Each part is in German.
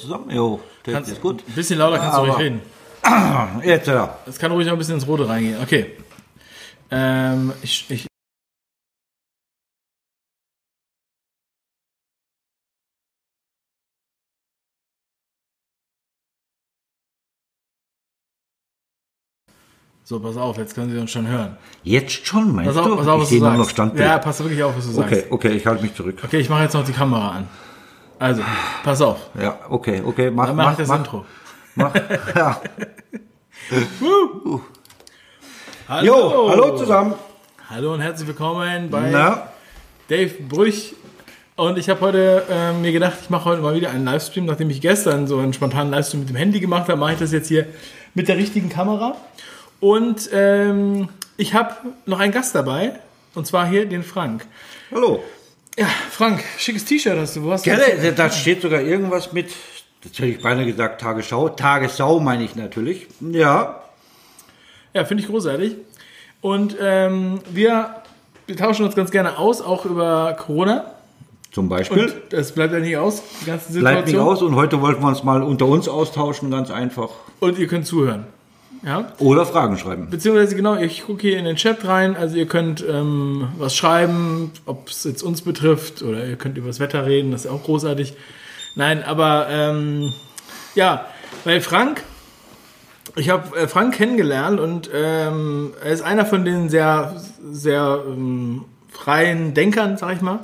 Zusammen? Jo, das Kannst, ist gut. Ein bisschen lauter kannst du Aber- ruhig reden. Jetzt, ja. Es kann ruhig noch ein bisschen ins Rote reingehen. Okay. Ähm, ich, ich, so, pass auf, jetzt können Sie uns schon hören. Jetzt schon, meinst Pass auf, du? pass auf, ich was sehe du nur sagst. noch Standbild. Ja, pass wirklich auf, was du sagst. okay, okay, ich halte mich zurück. Okay, ich mache jetzt noch die Kamera an. Also, pass auf. Ja, okay, okay, mach, Dann mach, ich das mach, Intro. mach. Ja. Hallo. Jo, hallo zusammen. Hallo und herzlich willkommen bei Na, Dave Brüch. Und ich habe heute äh, mir gedacht, ich mache heute mal wieder einen Livestream, nachdem ich gestern so einen spontanen Livestream mit dem Handy gemacht habe, mache ich das jetzt hier mit der richtigen Kamera. Und ähm, ich habe noch einen Gast dabei, und zwar hier den Frank. hallo. Ja, Frank, schickes T-Shirt hast du. Wo hast du Gell, da- da steht sogar irgendwas mit, das hätte ich beinahe gesagt, Tagesschau. Tagessau meine ich natürlich. Ja, Ja, finde ich großartig. Und ähm, wir, wir tauschen uns ganz gerne aus, auch über Corona. zum Beispiel. Und das bleibt ja nicht aus, die ganze Situation. Bleibt nicht aus und heute wollten wir uns mal unter uns austauschen, ganz einfach. Und ihr könnt zuhören. Ja? Oder Fragen schreiben. Beziehungsweise genau, ich gucke hier in den Chat rein, also ihr könnt ähm, was schreiben, ob es jetzt uns betrifft oder ihr könnt über das Wetter reden, das ist auch großartig. Nein, aber ähm, ja, weil Frank, ich habe äh, Frank kennengelernt und ähm, er ist einer von den sehr, sehr ähm, freien Denkern, sag ich mal.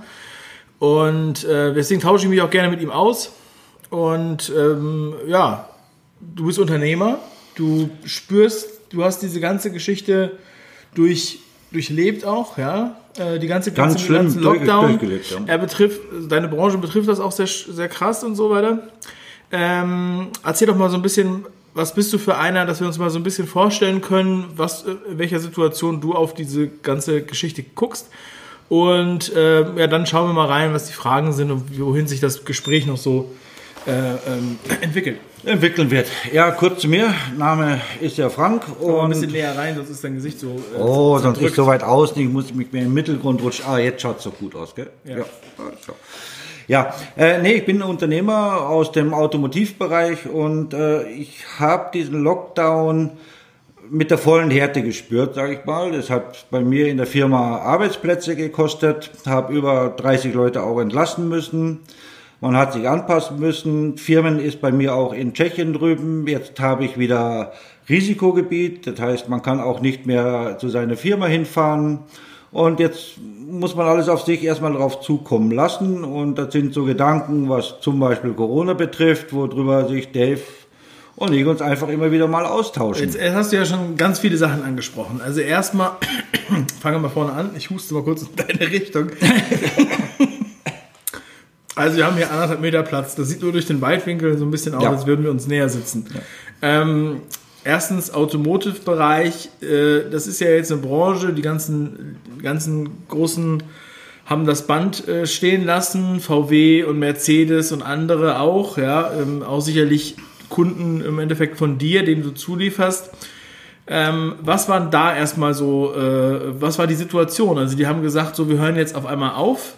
Und äh, deswegen tausche ich mich auch gerne mit ihm aus. Und ähm, ja, du bist Unternehmer, du spürst, du hast diese ganze Geschichte durch, durchlebt auch, ja. Äh, Die ganze, Ganz ganze, schlimm ganzen durch- Lockdown. durchgelebt, ja. Er betrifft, deine Branche betrifft das auch sehr, sehr krass und so weiter. Ähm, erzähl doch mal so ein bisschen, was bist du für einer, dass wir uns mal so ein bisschen vorstellen können, was, äh, in welcher Situation du auf diese ganze Geschichte guckst. Und äh, ja, dann schauen wir mal rein, was die Fragen sind und wohin sich das Gespräch noch so äh, ähm, entwickelt. Entwickeln wird. Ja, kurz zu mir. Name ist ja Frank. Mal ein Und bisschen näher rein, sonst ist dein Gesicht so. Äh, oh, sonst zerdrückt. nicht so weit außen. Ich muss mich mehr im Mittelgrund rutschen. Ah, jetzt schaut es doch gut aus, gell? Ja. Ja, so. ja äh, nee, ich bin Unternehmer aus dem Automotivbereich und äh, ich habe diesen Lockdown mit der vollen Härte gespürt, sage ich mal. Das hat bei mir in der Firma Arbeitsplätze gekostet, habe über 30 Leute auch entlassen müssen. Man hat sich anpassen müssen. Firmen ist bei mir auch in Tschechien drüben. Jetzt habe ich wieder Risikogebiet. Das heißt, man kann auch nicht mehr zu seiner Firma hinfahren. Und jetzt muss man alles auf sich erstmal drauf zukommen lassen. Und das sind so Gedanken, was zum Beispiel Corona betrifft, worüber sich Dave und ich uns einfach immer wieder mal austauschen. Jetzt hast du ja schon ganz viele Sachen angesprochen. Also erstmal, fangen wir mal vorne an. Ich huste mal kurz in deine Richtung. Also wir haben hier anderthalb Meter Platz. Das sieht nur durch den Weitwinkel so ein bisschen aus, Ja. als würden wir uns näher sitzen. Ähm, erstens Automotive-Bereich. Äh, das ist ja jetzt eine Branche. Die ganzen, ganzen großen haben das Band äh, stehen lassen. VW und Mercedes und andere auch. Ja, ähm, auch sicherlich Kunden im Endeffekt von dir, dem du zulieferst. Ähm, was war da erstmal so, äh, was war die Situation? Also die haben gesagt, so wir hören jetzt auf einmal auf.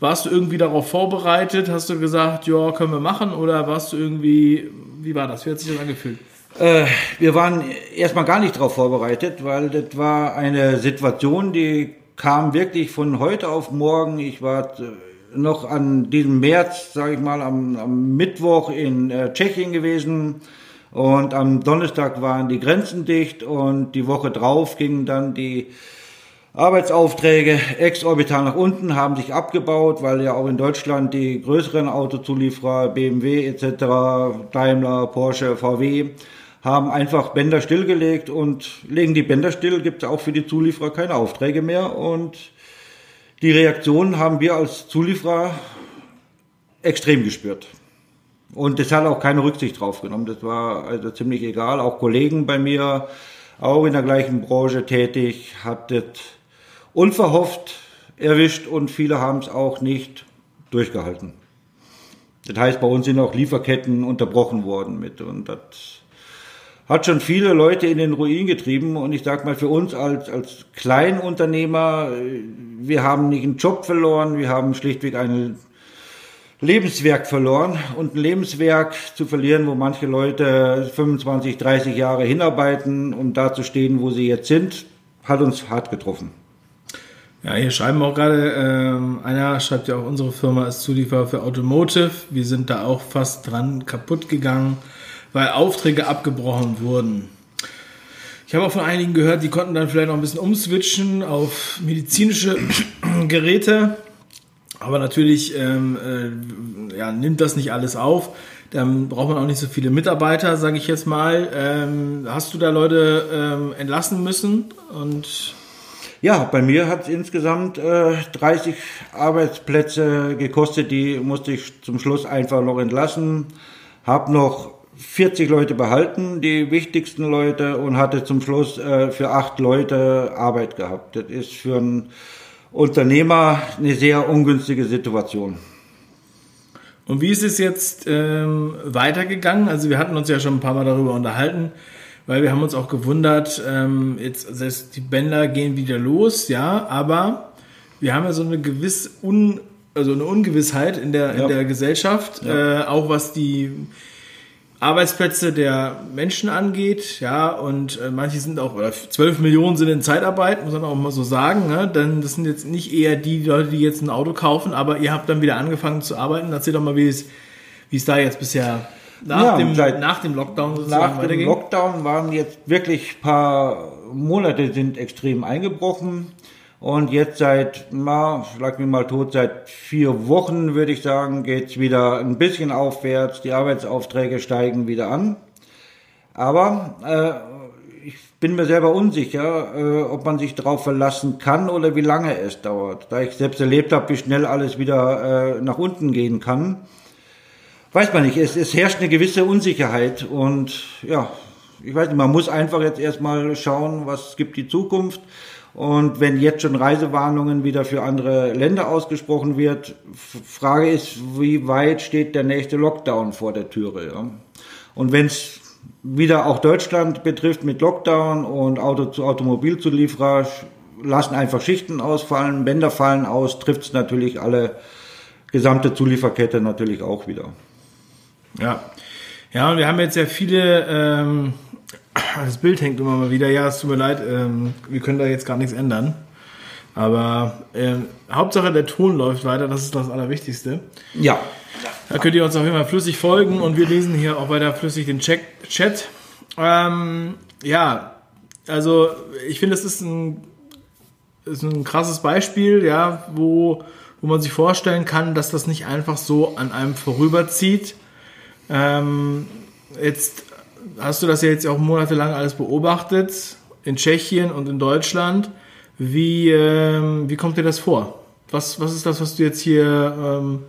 Warst du irgendwie darauf vorbereitet? Hast du gesagt, ja, können wir machen? Oder warst du irgendwie, wie war das? Wie hat sich das angefühlt? Äh, wir waren erstmal gar nicht darauf vorbereitet, weil das war eine Situation, die kam wirklich von heute auf morgen. Ich war äh, noch an diesem März, sage ich mal, am, am Mittwoch in äh, Tschechien gewesen und am Donnerstag waren die Grenzen dicht und die Woche drauf gingen dann die Arbeitsaufträge exorbitant nach unten, haben sich abgebaut, weil ja auch in Deutschland die größeren Autozulieferer, BMW etc., Daimler, Porsche, VW, haben einfach Bänder stillgelegt und legen die Bänder still, gibt es auch für die Zulieferer keine Aufträge mehr und die Reaktion haben wir als Zulieferer extrem gespürt. Und das hat auch keine Rücksicht drauf genommen. Das war also ziemlich egal. Auch Kollegen bei mir, auch in der gleichen Branche tätig, hat das unverhofft erwischt und viele haben es auch nicht durchgehalten. Das heißt, bei uns sind auch Lieferketten unterbrochen worden mit und das hat schon viele Leute in den Ruin getrieben und ich sag mal für uns als als Kleinunternehmer, wir haben nicht einen Job verloren, wir haben schlichtweg eine Lebenswerk verloren und ein Lebenswerk zu verlieren, wo manche Leute 25, 30 Jahre hinarbeiten, um da zu stehen, wo sie jetzt sind, hat uns hart getroffen. Ja, hier schreiben auch gerade, ähm, einer schreibt ja auch, unsere Firma ist Zulieferer für Automotive. Wir sind da auch fast dran kaputt gegangen, weil Aufträge abgebrochen wurden. Ich habe auch von einigen gehört, die konnten dann vielleicht noch ein bisschen umswitchen auf medizinische Geräte. Aber natürlich ähm, äh, ja, nimmt das nicht alles auf. Dann braucht man auch nicht so viele Mitarbeiter, sage ich jetzt mal. Ähm, hast du da Leute ähm, entlassen müssen? Und ja, bei mir hat es insgesamt äh, 30 Arbeitsplätze gekostet. Die musste ich zum Schluss einfach noch entlassen. Hab noch 40 Leute behalten, die wichtigsten Leute, und hatte zum Schluss äh, für acht Leute Arbeit gehabt. Das ist für einen Unternehmer eine sehr ungünstige Situation. Und wie ist es jetzt ähm, weitergegangen? Also wir hatten uns ja schon ein paar Mal darüber unterhalten, weil wir haben uns auch gewundert, ähm, jetzt das die Bänder gehen wieder los, ja, aber wir haben ja so eine gewisse Un, also eine Ungewissheit in der, ja. in der Gesellschaft, ja. äh, auch was die Arbeitsplätze der Menschen angeht, ja, und äh, manche sind auch, oder 12 Millionen sind in Zeitarbeit, muss man auch mal so sagen, ne? denn das sind jetzt nicht eher die Leute, die jetzt ein Auto kaufen, aber ihr habt dann wieder angefangen zu arbeiten. Erzähl doch mal, wie es, wie es da jetzt bisher nach, ja, dem, nach dem Lockdown sozusagen Nach dem Lockdown waren jetzt wirklich paar Monate sind extrem eingebrochen. Und jetzt seit, na, schlag mich mal tot, seit vier Wochen würde ich sagen, geht's wieder ein bisschen aufwärts. Die Arbeitsaufträge steigen wieder an. Aber äh, ich bin mir selber unsicher, äh, ob man sich darauf verlassen kann oder wie lange es dauert. Da ich selbst erlebt habe, wie schnell alles wieder äh, nach unten gehen kann, weiß man nicht. Es, es herrscht eine gewisse Unsicherheit und ja, ich weiß nicht, man muss einfach jetzt erstmal schauen, was gibt die Zukunft. Und wenn jetzt schon Reisewarnungen wieder für andere Länder ausgesprochen wird, Frage ist, wie weit steht der nächste Lockdown vor der Türe? Ja? Und wenn es wieder auch Deutschland betrifft mit Lockdown und Auto zu Automobilzulieferer lassen einfach Schichten ausfallen, Bänder fallen aus, trifft es natürlich alle gesamte Zulieferkette natürlich auch wieder. Ja. Ja, und wir haben jetzt ja viele ähm, das Bild hängt immer mal wieder. Ja, es tut mir leid, ähm, wir können da jetzt gar nichts ändern. Aber ähm, Hauptsache der Ton läuft weiter, das ist das Allerwichtigste. Ja. Da könnt ihr uns auf jeden Fall flüssig folgen und wir lesen hier auch weiter flüssig den Chat. Ähm, ja, also ich finde, das ist ein, ist ein krasses Beispiel, ja, wo, wo man sich vorstellen kann, dass das nicht einfach so an einem vorüberzieht. Ähm, jetzt hast du das ja jetzt auch monatelang alles beobachtet, in Tschechien und in Deutschland. Wie, ähm, wie kommt dir das vor? Was, was ist das, was du jetzt hier ähm,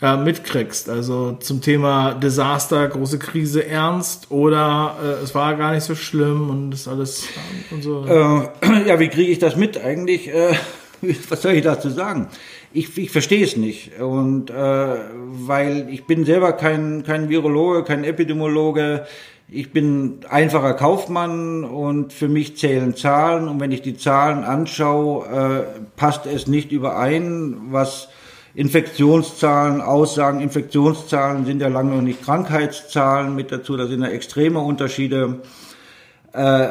ja, mitkriegst? Also zum Thema Desaster, große Krise ernst oder äh, es war gar nicht so schlimm und das alles und so? Äh, ja, wie kriege ich das mit eigentlich? Äh, was soll ich dazu sagen? Ich, ich verstehe es nicht. Und äh, weil ich bin selber kein, kein Virologe, kein Epidemiologe, ich bin einfacher Kaufmann und für mich zählen Zahlen und wenn ich die Zahlen anschaue, äh, passt es nicht überein, was Infektionszahlen aussagen. Infektionszahlen sind ja lange noch nicht Krankheitszahlen mit dazu, da sind ja extreme Unterschiede. Äh,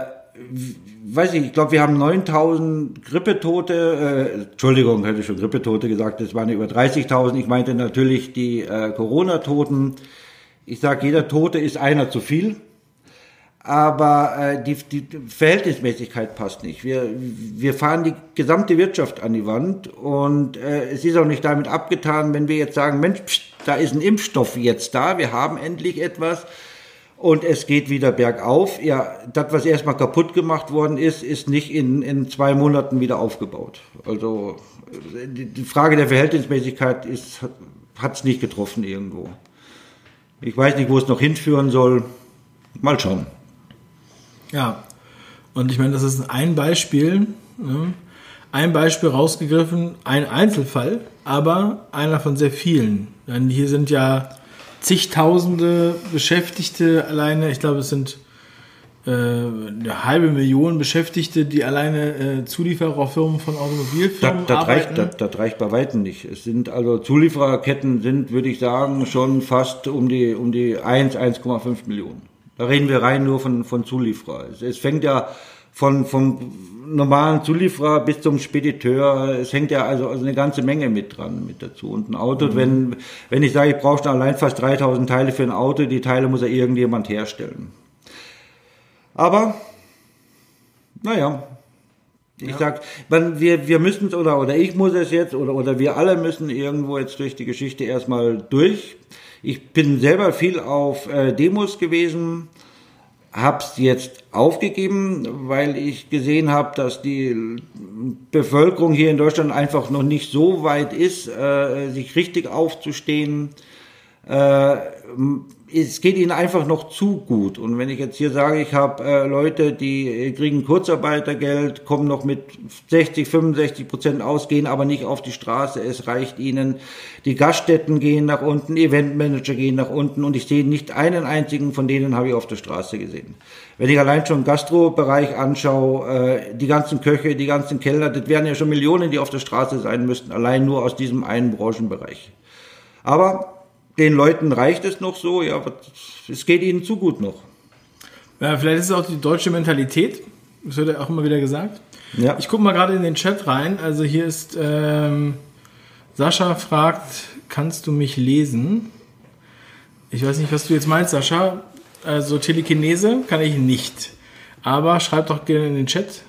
weiß ich, ich glaube, wir haben 9000 Grippetote, äh, Entschuldigung, hätte ich schon Grippetote gesagt, es waren über 30.000. Ich meinte natürlich die äh, Corona-Toten. Ich sage, jeder Tote ist einer zu viel aber äh, die, die Verhältnismäßigkeit passt nicht. Wir, wir fahren die gesamte Wirtschaft an die Wand und äh, es ist auch nicht damit abgetan, wenn wir jetzt sagen, Mensch, pst, da ist ein Impfstoff jetzt da, wir haben endlich etwas und es geht wieder bergauf. Ja, das, was erstmal kaputt gemacht worden ist, ist nicht in, in zwei Monaten wieder aufgebaut. Also die, Frage der Verhältnismäßigkeit ist, hat es nicht getroffen irgendwo. Ich weiß nicht, wo es noch hinführen soll. Mal schauen. Ja, und ich meine, das ist ein Beispiel, ne? ein Beispiel rausgegriffen, ein Einzelfall, aber einer von sehr vielen. Denn hier sind ja zigtausende Beschäftigte alleine, ich glaube, es sind äh, eine halbe Million Beschäftigte, die alleine äh, Zuliefererfirmen von Automobilfirmen das, das arbeiten. Reicht, das, das reicht bei weitem nicht. Es sind also Zuliefererketten sind, würde ich sagen, schon fast um die, um die 1, 1,5 Millionen. Da reden wir rein nur von, von Zulieferer. Es, es fängt ja von, vom normalen Zulieferer bis zum Spediteur. Es hängt ja also, also eine ganze Menge mit dran, mit dazu. Und ein Auto, mhm. wenn, wenn ich sage, ich brauche allein fast 3000 Teile für ein Auto, die Teile muss ja irgendjemand herstellen. Aber, naja, ich ja. sag, man, wir, wir müssen es oder, oder ich muss es jetzt oder, oder wir alle müssen irgendwo jetzt durch die Geschichte erstmal durch. Ich bin selber viel auf äh, Demos gewesen, hab's jetzt aufgegeben, weil ich gesehen habe, dass die Bevölkerung hier in Deutschland einfach noch nicht so weit ist, äh, sich richtig aufzustehen. Äh, es geht ihnen einfach noch zu gut. Und wenn ich jetzt hier sage, ich habe äh, Leute, die äh, kriegen Kurzarbeitergeld, kommen noch mit 60, 65 Prozent aus, gehen aber nicht auf die Straße, es reicht ihnen. Die Gaststätten gehen nach unten, Eventmanager gehen nach unten und ich sehe nicht einen einzigen von denen habe ich auf der Straße gesehen. Wenn ich allein schon Gastrobereich anschaue, äh, die ganzen Köche, die ganzen Kellner, das wären ja schon Millionen, die auf der Straße sein müssten, allein nur aus diesem einen Branchenbereich. Aber den Leuten reicht es noch so, ja, es geht ihnen zu gut noch. Ja, vielleicht ist es auch die deutsche Mentalität, das wird ja auch immer wieder gesagt. Ja. Ich gucke mal gerade in den Chat rein. Also hier ist ähm, Sascha fragt, kannst du mich lesen? Ich weiß nicht, was du jetzt meinst, Sascha. Also Telekinese kann ich nicht. Aber schreib doch gerne in den Chat.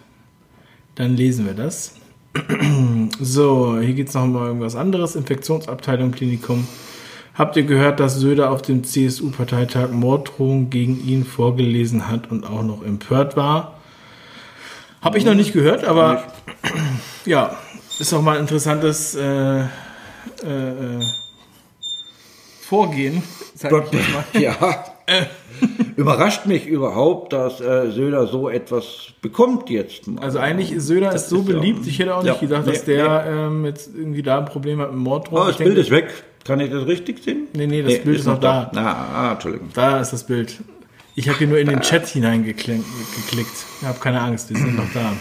Dann lesen wir das. so, hier geht es noch um irgendwas anderes. Infektionsabteilung, Klinikum. Habt ihr gehört, dass Söder auf dem CSU-Parteitag Morddrohungen gegen ihn vorgelesen hat und auch noch empört war? Habe ich noch nicht gehört, aber ja, ist auch mal ein interessantes äh, äh, äh Vorgehen. Sag ich mal. Ja. Überrascht mich überhaupt, dass äh, Söder so etwas bekommt jetzt. Mal. Also eigentlich ist Söder ist so ist beliebt. Ja, ich hätte auch nicht ja, gedacht, dass nee, der nee. ähm, jetzt irgendwie da ein Problem hat mit Morddrohungen. Oh, das Bild ist weg. Kann ich das richtig sehen? Nee, nee, das nee, Bild ist, noch da. da. Ah, ah, Entschuldigung. Da ist das Bild. Ich habe hier nur in den Chat hineingeklickt. Ich habe keine Angst, die sind noch da.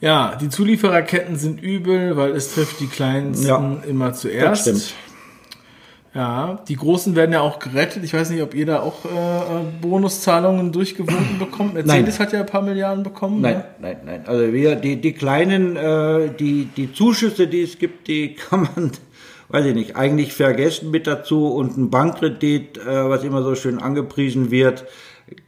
Ja, die Zuliefererketten sind übel, weil es trifft die kleinsten ja, immer zuerst. Das stimmt. Ja, die Großen werden ja auch gerettet. Ich weiß nicht, ob ihr da auch äh, Bonuszahlungen durchgewunken bekommt. Mercedes nein. hat ja ein paar Milliarden bekommen. Nein, ne? nein, nein. Also wir, die, die kleinen, äh, die, die Zuschüsse, die es gibt, die kann man weiß ich nicht, eigentlich vergessen mit dazu und ein Bankkredit, äh, was immer so schön angepriesen wird,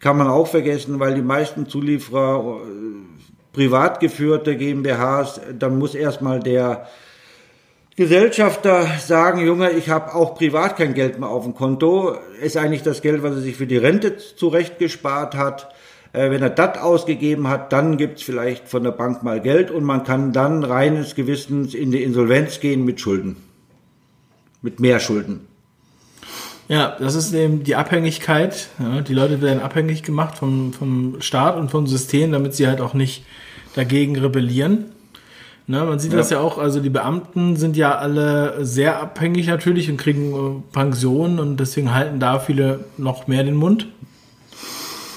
kann man auch vergessen, weil die meisten Zulieferer äh, privat geführte GmbHs, dann muss erstmal der Gesellschafter sagen, Junge, ich habe auch privat kein Geld mehr auf dem Konto, ist eigentlich das Geld, was er sich für die Rente zurechtgespart hat. Äh, wenn er das ausgegeben hat, dann gibt's vielleicht von der Bank mal Geld und man kann dann reines Gewissens in die Insolvenz gehen mit Schulden mit mehr Schulden. Ja, das ist eben die Abhängigkeit. Ja, die Leute werden abhängig gemacht vom, vom Staat und vom System, damit sie halt auch nicht dagegen rebellieren. Ne, man sieht ja. das ja auch, also die Beamten sind ja alle sehr abhängig natürlich und kriegen äh, Pensionen und deswegen halten da viele noch mehr den Mund.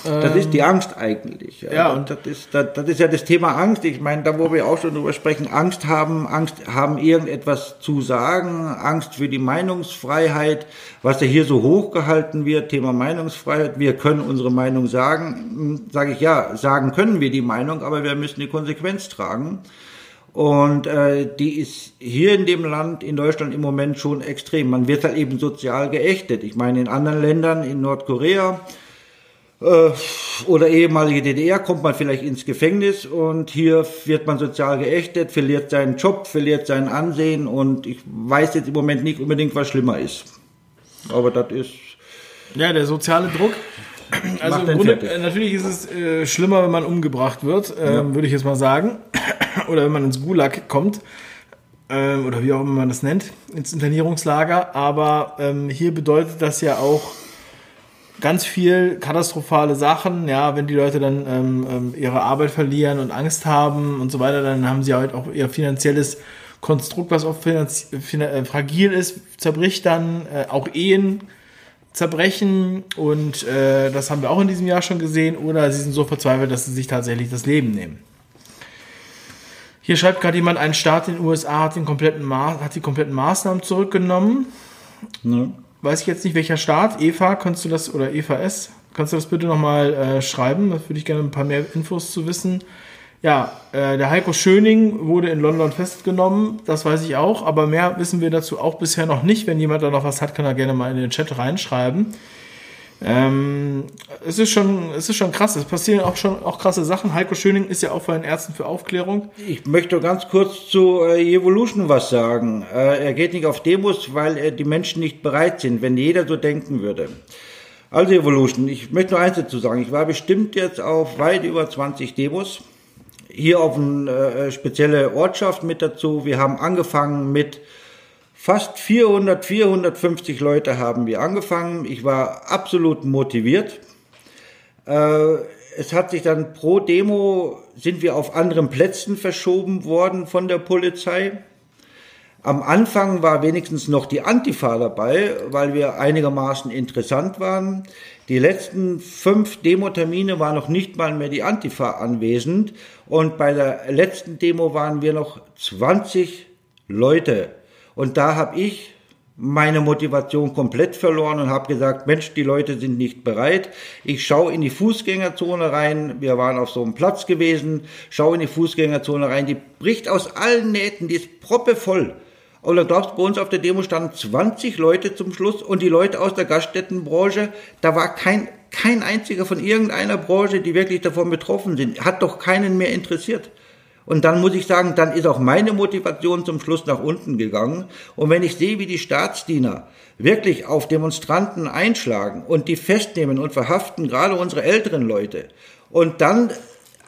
Das ist die ähm, Angst eigentlich. Ja, und das ist, das, das ist ja das Thema Angst. Ich meine, da wo wir auch schon drüber sprechen, Angst haben, Angst haben, irgendetwas zu sagen, Angst für die Meinungsfreiheit, was ja hier so hochgehalten wird, Thema Meinungsfreiheit. Wir können unsere Meinung sagen. Hm, Sage ich ja, sagen können wir die Meinung, aber wir müssen die Konsequenz tragen. Und äh, die ist hier in dem Land, in Deutschland im Moment schon extrem. Man wird halt eben sozial geächtet. Ich meine, in anderen Ländern, in Nordkorea, äh, oder ehemalige DDR kommt man vielleicht ins Gefängnis und hier wird man sozial geächtet, verliert seinen Job, verliert sein Ansehen und ich weiß jetzt im Moment nicht unbedingt, was schlimmer ist. Aber das ist. Ja, der soziale Druck. Also im Grunde, fertig. natürlich ist es äh, schlimmer, wenn man umgebracht wird, äh, ja. würde ich jetzt mal sagen. oder wenn man ins Gulag kommt. Äh, oder wie auch immer man das nennt, ins Internierungslager. Aber ähm, hier bedeutet das ja auch, ganz viel katastrophale Sachen. Ja, wenn die Leute dann ähm, ähm, ihre Arbeit verlieren und Angst haben und so weiter, dann haben sie halt auch ihr finanzielles Konstrukt, was oft äh, fragil ist, zerbricht dann. Äh, auch Ehen zerbrechen und äh, das haben wir auch in diesem Jahr schon gesehen, oder sie sind so verzweifelt, dass sie sich tatsächlich das Leben nehmen. Hier schreibt gerade jemand, ein Staat in den USA hat, den kompletten Ma hat die kompletten Maßnahmen zurückgenommen. Ne. Weiß ich jetzt nicht, welcher Staat. Eva, kannst du das, oder Eva S., kannst du das bitte nochmal äh, schreiben? Da würde ich gerne ein paar mehr Infos zu wissen. Ja, äh, der Heiko Schöning wurde in London festgenommen, das weiß ich auch, aber mehr wissen wir dazu auch bisher noch nicht. Wenn jemand da noch was hat, kann er gerne mal in den Chat reinschreiben. Ähm, es ist schon, es ist schon krass. Es passieren auch schon auch krasse Sachen. Heiko Schöning ist ja auch bei den Ärzten für Aufklärung. Ich möchte ganz kurz zu äh, Evolution was sagen. Äh, er geht nicht auf Demos, weil äh, die Menschen nicht bereit sind, wenn jeder so denken würde. Also Evolution, ich möchte nur eins dazu sagen. Ich war bestimmt jetzt auf weit über 20 Demos. Hier auf eine äh, spezielle Ortschaft mit dazu. Wir haben angefangen mit Fast 400, 450 Leute haben wir angefangen. Ich war absolut motiviert. Äh, es hat sich dann pro Demo sind wir auf anderen Plätzen verschoben worden von der Polizei. Am Anfang war wenigstens noch die Antifa dabei, weil wir einigermaßen interessant waren. Die letzten fünf Demo-Termine war noch nicht mal mehr die Antifa anwesend. Und bei der letzten Demo waren wir noch 20 Leute und da habe ich meine Motivation komplett verloren und habe gesagt, Mensch, die Leute sind nicht bereit. Ich schaue in die Fußgängerzone rein. Wir waren auf so einem Platz gewesen. Schaue in die Fußgängerzone rein. Die bricht aus allen Nähten. Die ist proppevoll. Und da glaubst bei uns auf der Demo standen 20 Leute zum Schluss und die Leute aus der Gaststättenbranche, da war kein, kein einziger von irgendeiner Branche, die wirklich davon betroffen sind. Hat doch keinen mehr interessiert. Und dann muss ich sagen, dann ist auch meine Motivation zum Schluss nach unten gegangen. Und wenn ich sehe, wie die Staatsdiener wirklich auf Demonstranten einschlagen und die festnehmen und verhaften, gerade unsere älteren Leute, und dann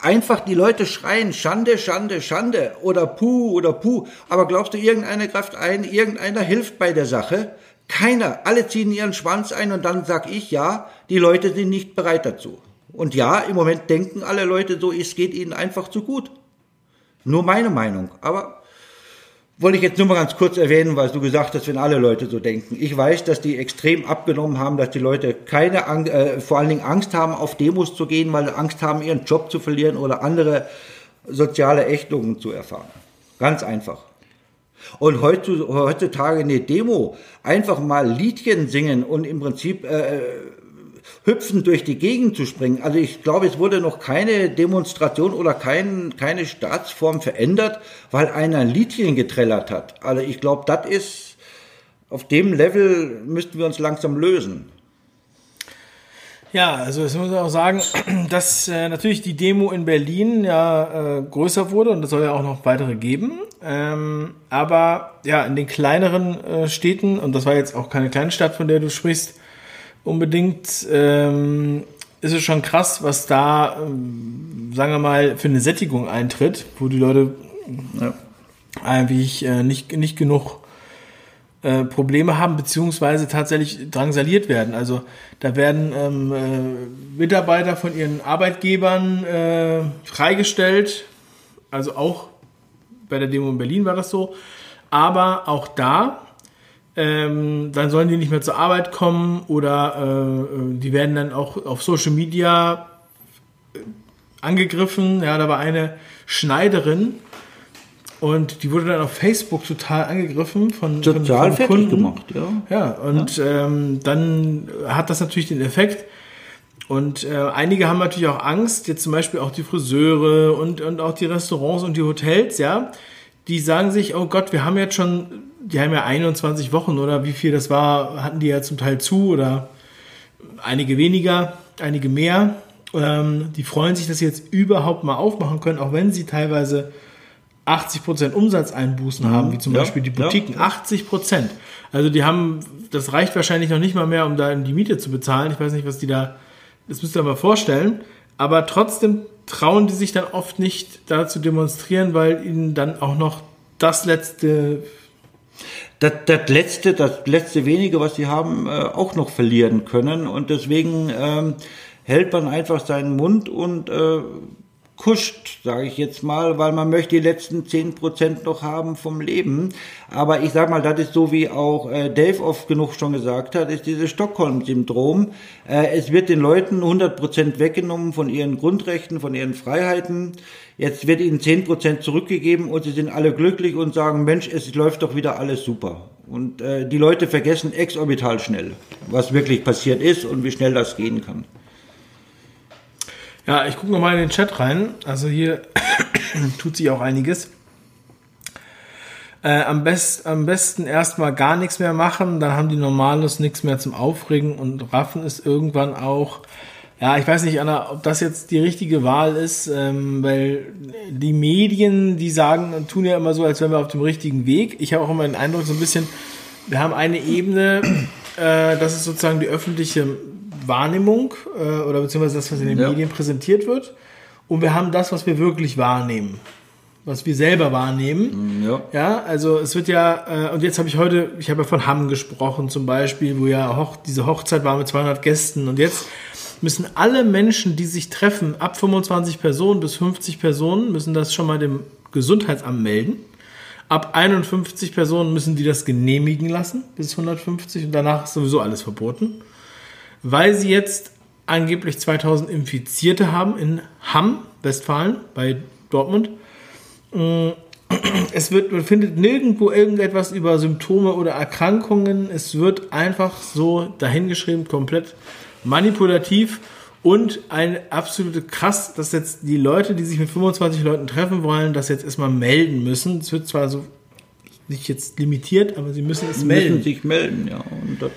einfach die Leute schreien, Schande, Schande, Schande oder Puh oder Puh. Aber glaubst du, irgendeiner greift ein, irgendeiner hilft bei der Sache? Keiner. Alle ziehen ihren Schwanz ein und dann sag ich, ja, die Leute sind nicht bereit dazu. Und ja, im Moment denken alle Leute so, es geht ihnen einfach zu gut. Nur meine Meinung. Aber wollte ich jetzt nur mal ganz kurz erwähnen, weil du gesagt hast, wenn alle Leute so denken. Ich weiß, dass die extrem abgenommen haben, dass die Leute keine, äh, vor allen Dingen Angst haben, auf Demos zu gehen, weil sie Angst haben, ihren Job zu verlieren oder andere soziale Ächtungen zu erfahren. Ganz einfach. Und heutzutage eine Demo einfach mal Liedchen singen und im Prinzip äh, hüpfend durch die Gegend zu springen. Also ich glaube, es wurde noch keine Demonstration oder kein, keine Staatsform verändert, weil einer ein Liedchen getrellert hat. Also ich glaube, das ist, auf dem Level müssten wir uns langsam lösen. Ja, also es muss auch sagen, dass äh, natürlich die Demo in Berlin ja äh, größer wurde und es soll ja auch noch weitere geben. Ähm, aber ja, in den kleineren äh, Städten, und das war jetzt auch keine kleine Stadt, von der du sprichst, unbedingt ähm, ist es schon krass, was da, ähm, sagen wir mal, für eine Sättigung eintritt, wo die Leute ja. eigentlich äh, nicht, nicht genug äh, Probleme haben, beziehungsweise tatsächlich drangsaliert werden. Also da werden ähm, äh, Mitarbeiter von ihren Arbeitgebern äh, freigestellt, also auch bei der Demo in Berlin war das so, aber auch da ähm, dann sollen die nicht mehr zur Arbeit kommen oder äh, äh, die werden dann auch auf Social Media äh, angegriffen. Ja, da war eine Schneiderin und die wurde dann auf Facebook total angegriffen von, total von, von Kunden. gemacht, ja. Ja, und ja. Ähm, dann hat das natürlich den Effekt. Und äh, einige haben natürlich auch Angst, jetzt zum Beispiel auch die Friseure und, und auch die Restaurants und die Hotels, ja, die sagen sich, oh Gott, wir haben jetzt schon die haben ja 21 Wochen oder wie viel das war, hatten die ja zum Teil zu oder einige weniger, einige mehr. Ähm, die freuen sich, dass sie jetzt überhaupt mal aufmachen können, auch wenn sie teilweise 80% Umsatzeinbußen mhm. haben, wie zum ja, Beispiel die Boutiquen. Ja. 80%. Also die haben, das reicht wahrscheinlich noch nicht mal mehr, um da die Miete zu bezahlen. Ich weiß nicht, was die da, das müsst ihr mal vorstellen. Aber trotzdem trauen die sich dann oft nicht da zu demonstrieren, weil ihnen dann auch noch das letzte das, das letzte, das letzte wenige, was sie haben, äh, auch noch verlieren können. Und deswegen ähm, hält man einfach seinen Mund und äh, kuscht, sage ich jetzt mal, weil man möchte die letzten zehn Prozent noch haben vom Leben. Aber ich sag mal, das ist so wie auch äh, Dave oft genug schon gesagt hat, ist dieses Stockholm-Syndrom. Äh, es wird den Leuten 100 Prozent weggenommen von ihren Grundrechten, von ihren Freiheiten. Jetzt wird ihnen zehn Prozent zurückgegeben und sie sind alle glücklich und sagen, Mensch, es läuft doch wieder alles super. Und äh, die Leute vergessen exorbital schnell, was wirklich passiert ist und wie schnell das gehen kann. Ja, ich gucke nochmal in den Chat rein. Also hier tut sich auch einiges. Äh, am, best, am besten erstmal gar nichts mehr machen, dann haben die Normales nichts mehr zum Aufregen und raffen es irgendwann auch. Ja, ich weiß nicht, Anna, ob das jetzt die richtige Wahl ist, ähm, weil die Medien, die sagen, tun ja immer so, als wären wir auf dem richtigen Weg. Ich habe auch immer den Eindruck, so ein bisschen, wir haben eine Ebene, äh, das ist sozusagen die öffentliche Wahrnehmung äh, oder beziehungsweise das, was in den ja. Medien präsentiert wird. Und wir haben das, was wir wirklich wahrnehmen. Was wir selber wahrnehmen. Mm, ja. Ja, also es wird ja, äh, und jetzt habe ich heute, ich habe ja von Hamm gesprochen zum Beispiel, wo ja Hoch, diese Hochzeit war mit 200 Gästen. Und jetzt müssen alle Menschen, die sich treffen, ab 25 Personen bis 50 Personen, müssen das schon mal dem Gesundheitsamt melden. Ab 51 Personen müssen die das genehmigen lassen, bis 150 und danach ist sowieso alles verboten weil sie jetzt angeblich 2000 Infizierte haben in Hamm, Westfalen, bei Dortmund. Es wird, man findet nirgendwo irgendetwas über Symptome oder Erkrankungen. Es wird einfach so dahingeschrieben, komplett manipulativ und ein absolute krass, dass jetzt die Leute, die sich mit 25 Leuten treffen wollen, das jetzt erstmal melden müssen. Es wird zwar so nicht jetzt limitiert, aber sie müssen es melden. Müssen sich melden, ja. Und das,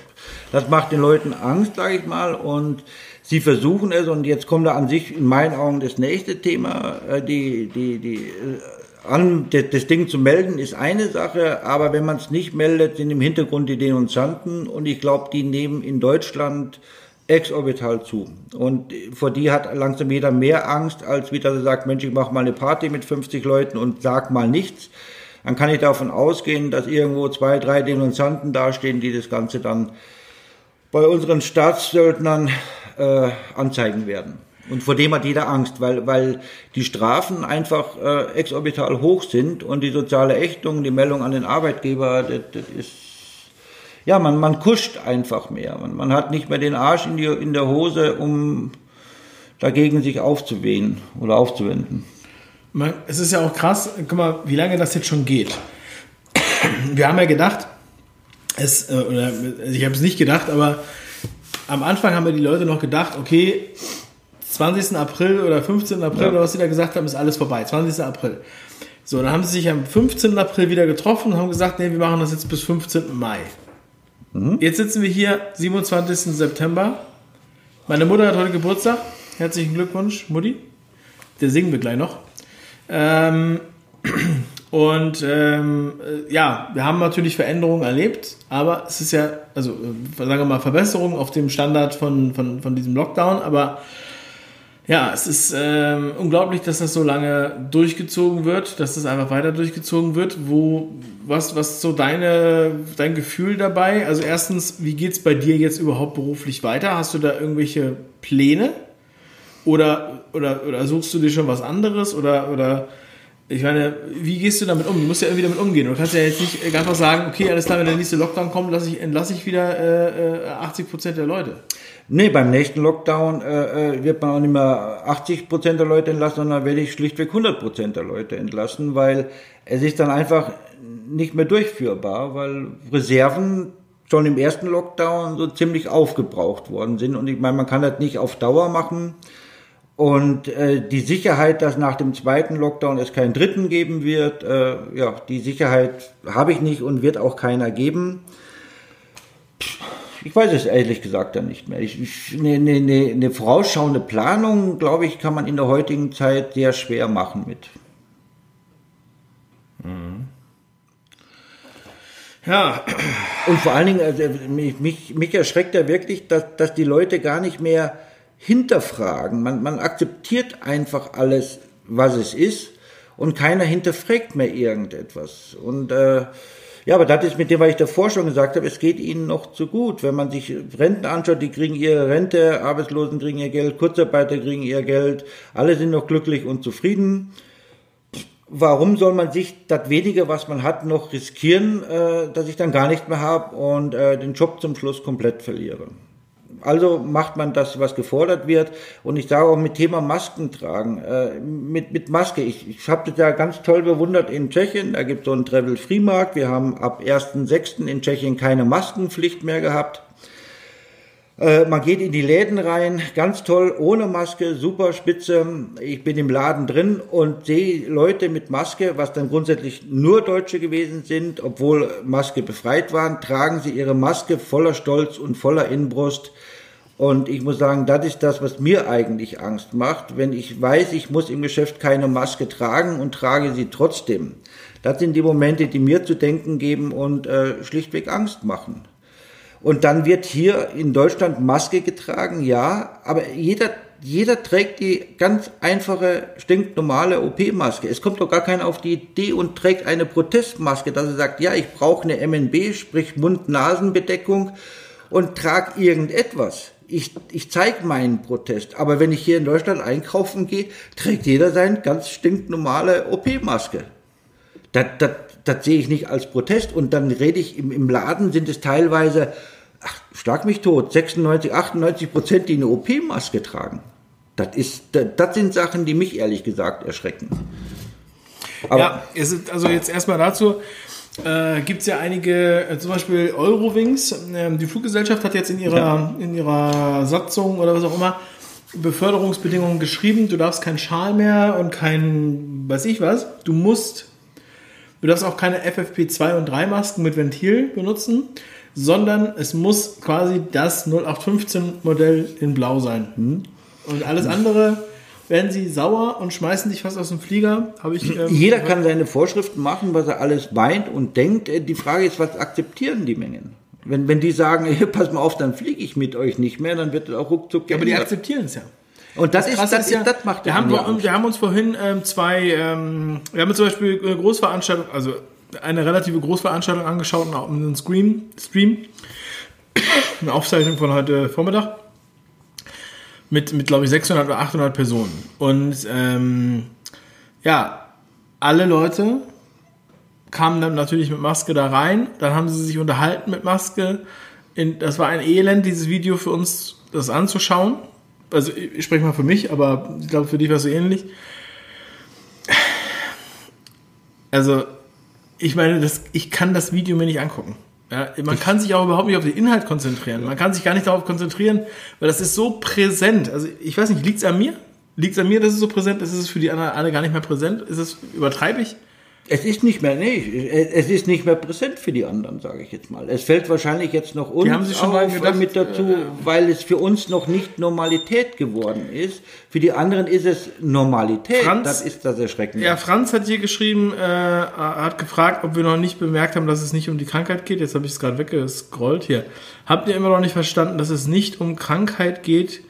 das macht den Leuten Angst, sage ich mal. Und sie versuchen es. Und jetzt kommt da an sich in meinen Augen das nächste Thema. Äh, die, die, die, äh, an, das Ding zu melden ist eine Sache, aber wenn man es nicht meldet, sind im Hintergrund die Denunzianten. Und ich glaube, die nehmen in Deutschland exorbital zu. Und vor die hat langsam jeder mehr Angst, als wie dass er sagt, Mensch, ich mache mal eine Party mit 50 Leuten und sag mal nichts dann kann ich davon ausgehen, dass irgendwo zwei, drei Denunzianten dastehen, die das Ganze dann bei unseren Staatssöldnern äh, anzeigen werden. Und vor dem hat jeder Angst, weil, weil die Strafen einfach äh, exorbital hoch sind und die soziale Ächtung, die Meldung an den Arbeitgeber, das, das ist, ja, man, man kuscht einfach mehr. Man, man hat nicht mehr den Arsch in, die, in der Hose, um dagegen sich aufzuwehen oder aufzuwenden. Es ist ja auch krass, guck mal, wie lange das jetzt schon geht. Wir haben ja gedacht, es, äh, oder ich habe es nicht gedacht, aber am Anfang haben wir die Leute noch gedacht, okay, 20. April oder 15. April ja. oder was sie da gesagt haben, ist alles vorbei. 20. April. So, dann haben sie sich am 15. April wieder getroffen und haben gesagt, nee, wir machen das jetzt bis 15. Mai. Mhm. Jetzt sitzen wir hier, 27. September. Meine Mutter hat heute Geburtstag. Herzlichen Glückwunsch, Mutti. Der singen wir gleich noch. Ähm, und ähm, ja, wir haben natürlich Veränderungen erlebt, aber es ist ja, also äh, sagen wir mal Verbesserungen auf dem Standard von, von, von diesem Lockdown, aber ja, es ist ähm, unglaublich, dass das so lange durchgezogen wird, dass das einfach weiter durchgezogen wird. Wo, was, was so deine, dein Gefühl dabei? Also erstens, wie geht es bei dir jetzt überhaupt beruflich weiter? Hast du da irgendwelche Pläne? Oder, oder, oder suchst du dir schon was anderes? Oder, oder ich meine, wie gehst du damit um? Du musst ja irgendwie damit umgehen. Du kannst ja jetzt nicht einfach sagen, okay, alles klar, wenn der nächste Lockdown kommt, lasse ich, entlasse ich wieder äh, 80 äh, Prozent der Leute. Nee, beim nächsten Lockdown äh, äh wird man auch nicht mehr 80 Prozent der Leute entlassen, sondern werde ich schlichtweg 100 Prozent der Leute entlassen, weil es ist dann einfach nicht mehr durchführbar, weil Reserven schon im ersten Lockdown so ziemlich aufgebraucht worden sind. Und ich meine, man kann das nicht auf Dauer machen. Und äh, die Sicherheit, dass nach dem zweiten Lockdown es keinen dritten geben wird, äh, ja, die Sicherheit habe ich nicht und wird auch keiner geben. Ich weiß es ehrlich gesagt dann nicht mehr. Eine, eine, eine vorausschauende Planung, glaube ich, kann man in der heutigen Zeit sehr schwer machen mit. Mhm. Ja. Und vor allen Dingen, also, mich, mich, mich erschreckt ja wirklich, dass, dass die Leute gar nicht mehr hinterfragen. Man, man akzeptiert einfach alles, was es ist und keiner hinterfragt mehr irgendetwas. Und äh, Ja, aber das ist mit dem, was ich davor schon gesagt habe, es geht ihnen noch zu gut. Wenn man sich Renten anschaut, die kriegen ihre Rente, Arbeitslosen kriegen ihr Geld, Kurzarbeiter kriegen ihr Geld, alle sind noch glücklich und zufrieden. Warum soll man sich das wenige, was man hat, noch riskieren, äh, dass ich dann gar nicht mehr habe und äh, den Job zum Schluss komplett verliere? Also macht man das, was gefordert wird. Und ich sage auch mit Thema Masken tragen. Äh, mit, mit Maske. Ich, ich habe das ja ganz toll bewundert in Tschechien. Da gibt es so einen Travel-Free-Markt. Wir haben ab 1.6. in Tschechien keine Maskenpflicht mehr gehabt. Äh, man geht in die Läden rein, ganz toll, ohne Maske, super spitze. Ich bin im Laden drin und sehe Leute mit Maske, was dann grundsätzlich nur Deutsche gewesen sind, obwohl Maske befreit waren, tragen sie ihre Maske voller Stolz und voller Inbrust. Und ich muss sagen, das ist das, was mir eigentlich Angst macht, wenn ich weiß, ich muss im Geschäft keine Maske tragen und trage sie trotzdem. Das sind die Momente, die mir zu denken geben und äh, schlichtweg Angst machen. Und dann wird hier in Deutschland Maske getragen, ja, aber jeder, jeder trägt die ganz einfache, stinknormale OP-Maske. Es kommt doch gar keiner auf die Idee und trägt eine Protestmaske, dass er sagt, ja, ich brauche eine MNB, sprich Mund-Nasen-Bedeckung und trage irgendetwas. Ich, ich zeige meinen Protest. Aber wenn ich hier in Deutschland einkaufen gehe, trägt jeder seine ganz stinknormale OP-Maske. Das, das, das sehe ich nicht als Protest. Und dann rede ich im, im Laden, sind es teilweise ach, schlag mich tot, 96, 98 Prozent, die eine OP-Maske tragen. Das, ist, das, das sind Sachen, die mich ehrlich gesagt erschrecken. Aber ja, also jetzt erstmal dazu. Äh, gibt es ja einige, äh, zum Beispiel Eurowings, äh, die Fluggesellschaft hat jetzt in ihrer, ja. in ihrer Satzung oder was auch immer Beförderungsbedingungen geschrieben, du darfst keinen Schal mehr und kein, weiß ich was, du musst, du darfst auch keine FFP2 und 3 Masken mit Ventil benutzen sondern es muss quasi das 0815 Modell in Blau sein. Hm? Und alles andere werden sie sauer und schmeißen dich fast aus dem Flieger. Habe ich. Ähm, Jeder kann seine Vorschriften machen, was er alles meint und denkt. Äh, die Frage ist, was akzeptieren die Mengen? Wenn, wenn die sagen, hey, pass mal auf, dann fliege ich mit euch nicht mehr, dann wird es auch ruckzuck geändert. Aber die akzeptieren es ja. Und das, das, ist, das, ist, ja, das macht wir haben, wir haben uns vorhin ähm, zwei, ähm, wir haben zum Beispiel eine Großveranstaltung, also eine relative Großveranstaltung angeschaut einen Stream, eine Aufzeichnung von heute Vormittag mit, mit glaube ich, 600 oder 800 Personen. Und ähm, ja, alle Leute kamen dann natürlich mit Maske da rein. Dann haben sie sich unterhalten mit Maske. In, das war ein Elend, dieses Video für uns das anzuschauen. Also ich spreche mal für mich, aber ich glaube, für dich war es so ähnlich. Also ich meine, das, ich kann das Video mir nicht angucken. Ja, man kann sich auch überhaupt nicht auf den Inhalt konzentrieren. Man kann sich gar nicht darauf konzentrieren, weil das ist so präsent. Also ich weiß nicht, liegt es an mir? Liegt es an mir, dass es so präsent ist? Ist es für die anderen alle gar nicht mehr präsent? Ist es, übertreibe ich? Es ist nicht mehr, nee, es ist nicht mehr präsent für die anderen, sage ich jetzt mal. Es fällt wahrscheinlich jetzt noch uns haben Sie schon mal gedacht, mit dazu, äh, weil es für uns noch nicht Normalität geworden ist. Für die anderen ist es Normalität. Franz, das ist das Erschreckende. Ja, Franz hat hier geschrieben, äh, hat gefragt, ob wir noch nicht bemerkt haben, dass es nicht um die Krankheit geht. Jetzt habe ich es gerade weggescrollt hier. Habt ihr immer noch nicht verstanden, dass es nicht um Krankheit geht?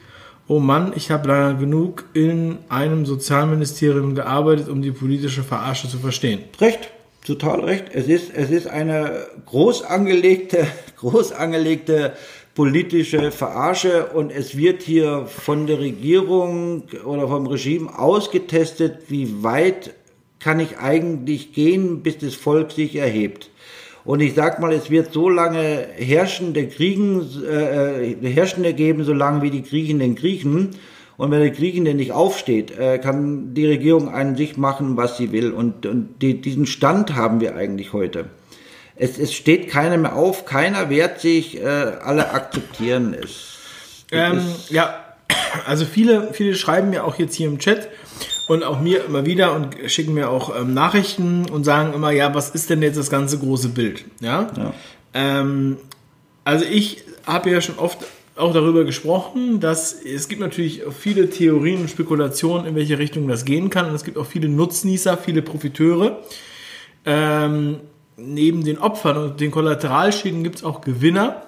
Oh Mann, ich habe leider genug in einem Sozialministerium gearbeitet, um die politische Verarsche zu verstehen. Recht, total recht. Es ist, es ist eine groß angelegte, groß angelegte politische Verarsche und es wird hier von der Regierung oder vom Regime ausgetestet, wie weit kann ich eigentlich gehen, bis das Volk sich erhebt. Und ich sag mal, es wird so lange Herrschende kriegen, äh, Herrschende geben, solange wie die Griechen den Griechen. Und wenn der Griechen denn nicht aufsteht, äh, kann die Regierung an sich machen, was sie will. Und, und die, diesen Stand haben wir eigentlich heute. Es, es steht keiner mehr auf, keiner wehrt sich, äh, alle akzeptieren es. Ähm, ja, also viele, viele schreiben mir auch jetzt hier im Chat, und auch mir immer wieder und schicken mir auch ähm, Nachrichten und sagen immer, ja, was ist denn jetzt das ganze große Bild? Ja. ja. Ähm, also ich habe ja schon oft auch darüber gesprochen, dass es gibt natürlich viele Theorien und Spekulationen, in welche Richtung das gehen kann. Und es gibt auch viele Nutznießer, viele Profiteure. Ähm, neben den Opfern und den Kollateralschäden gibt es auch Gewinner.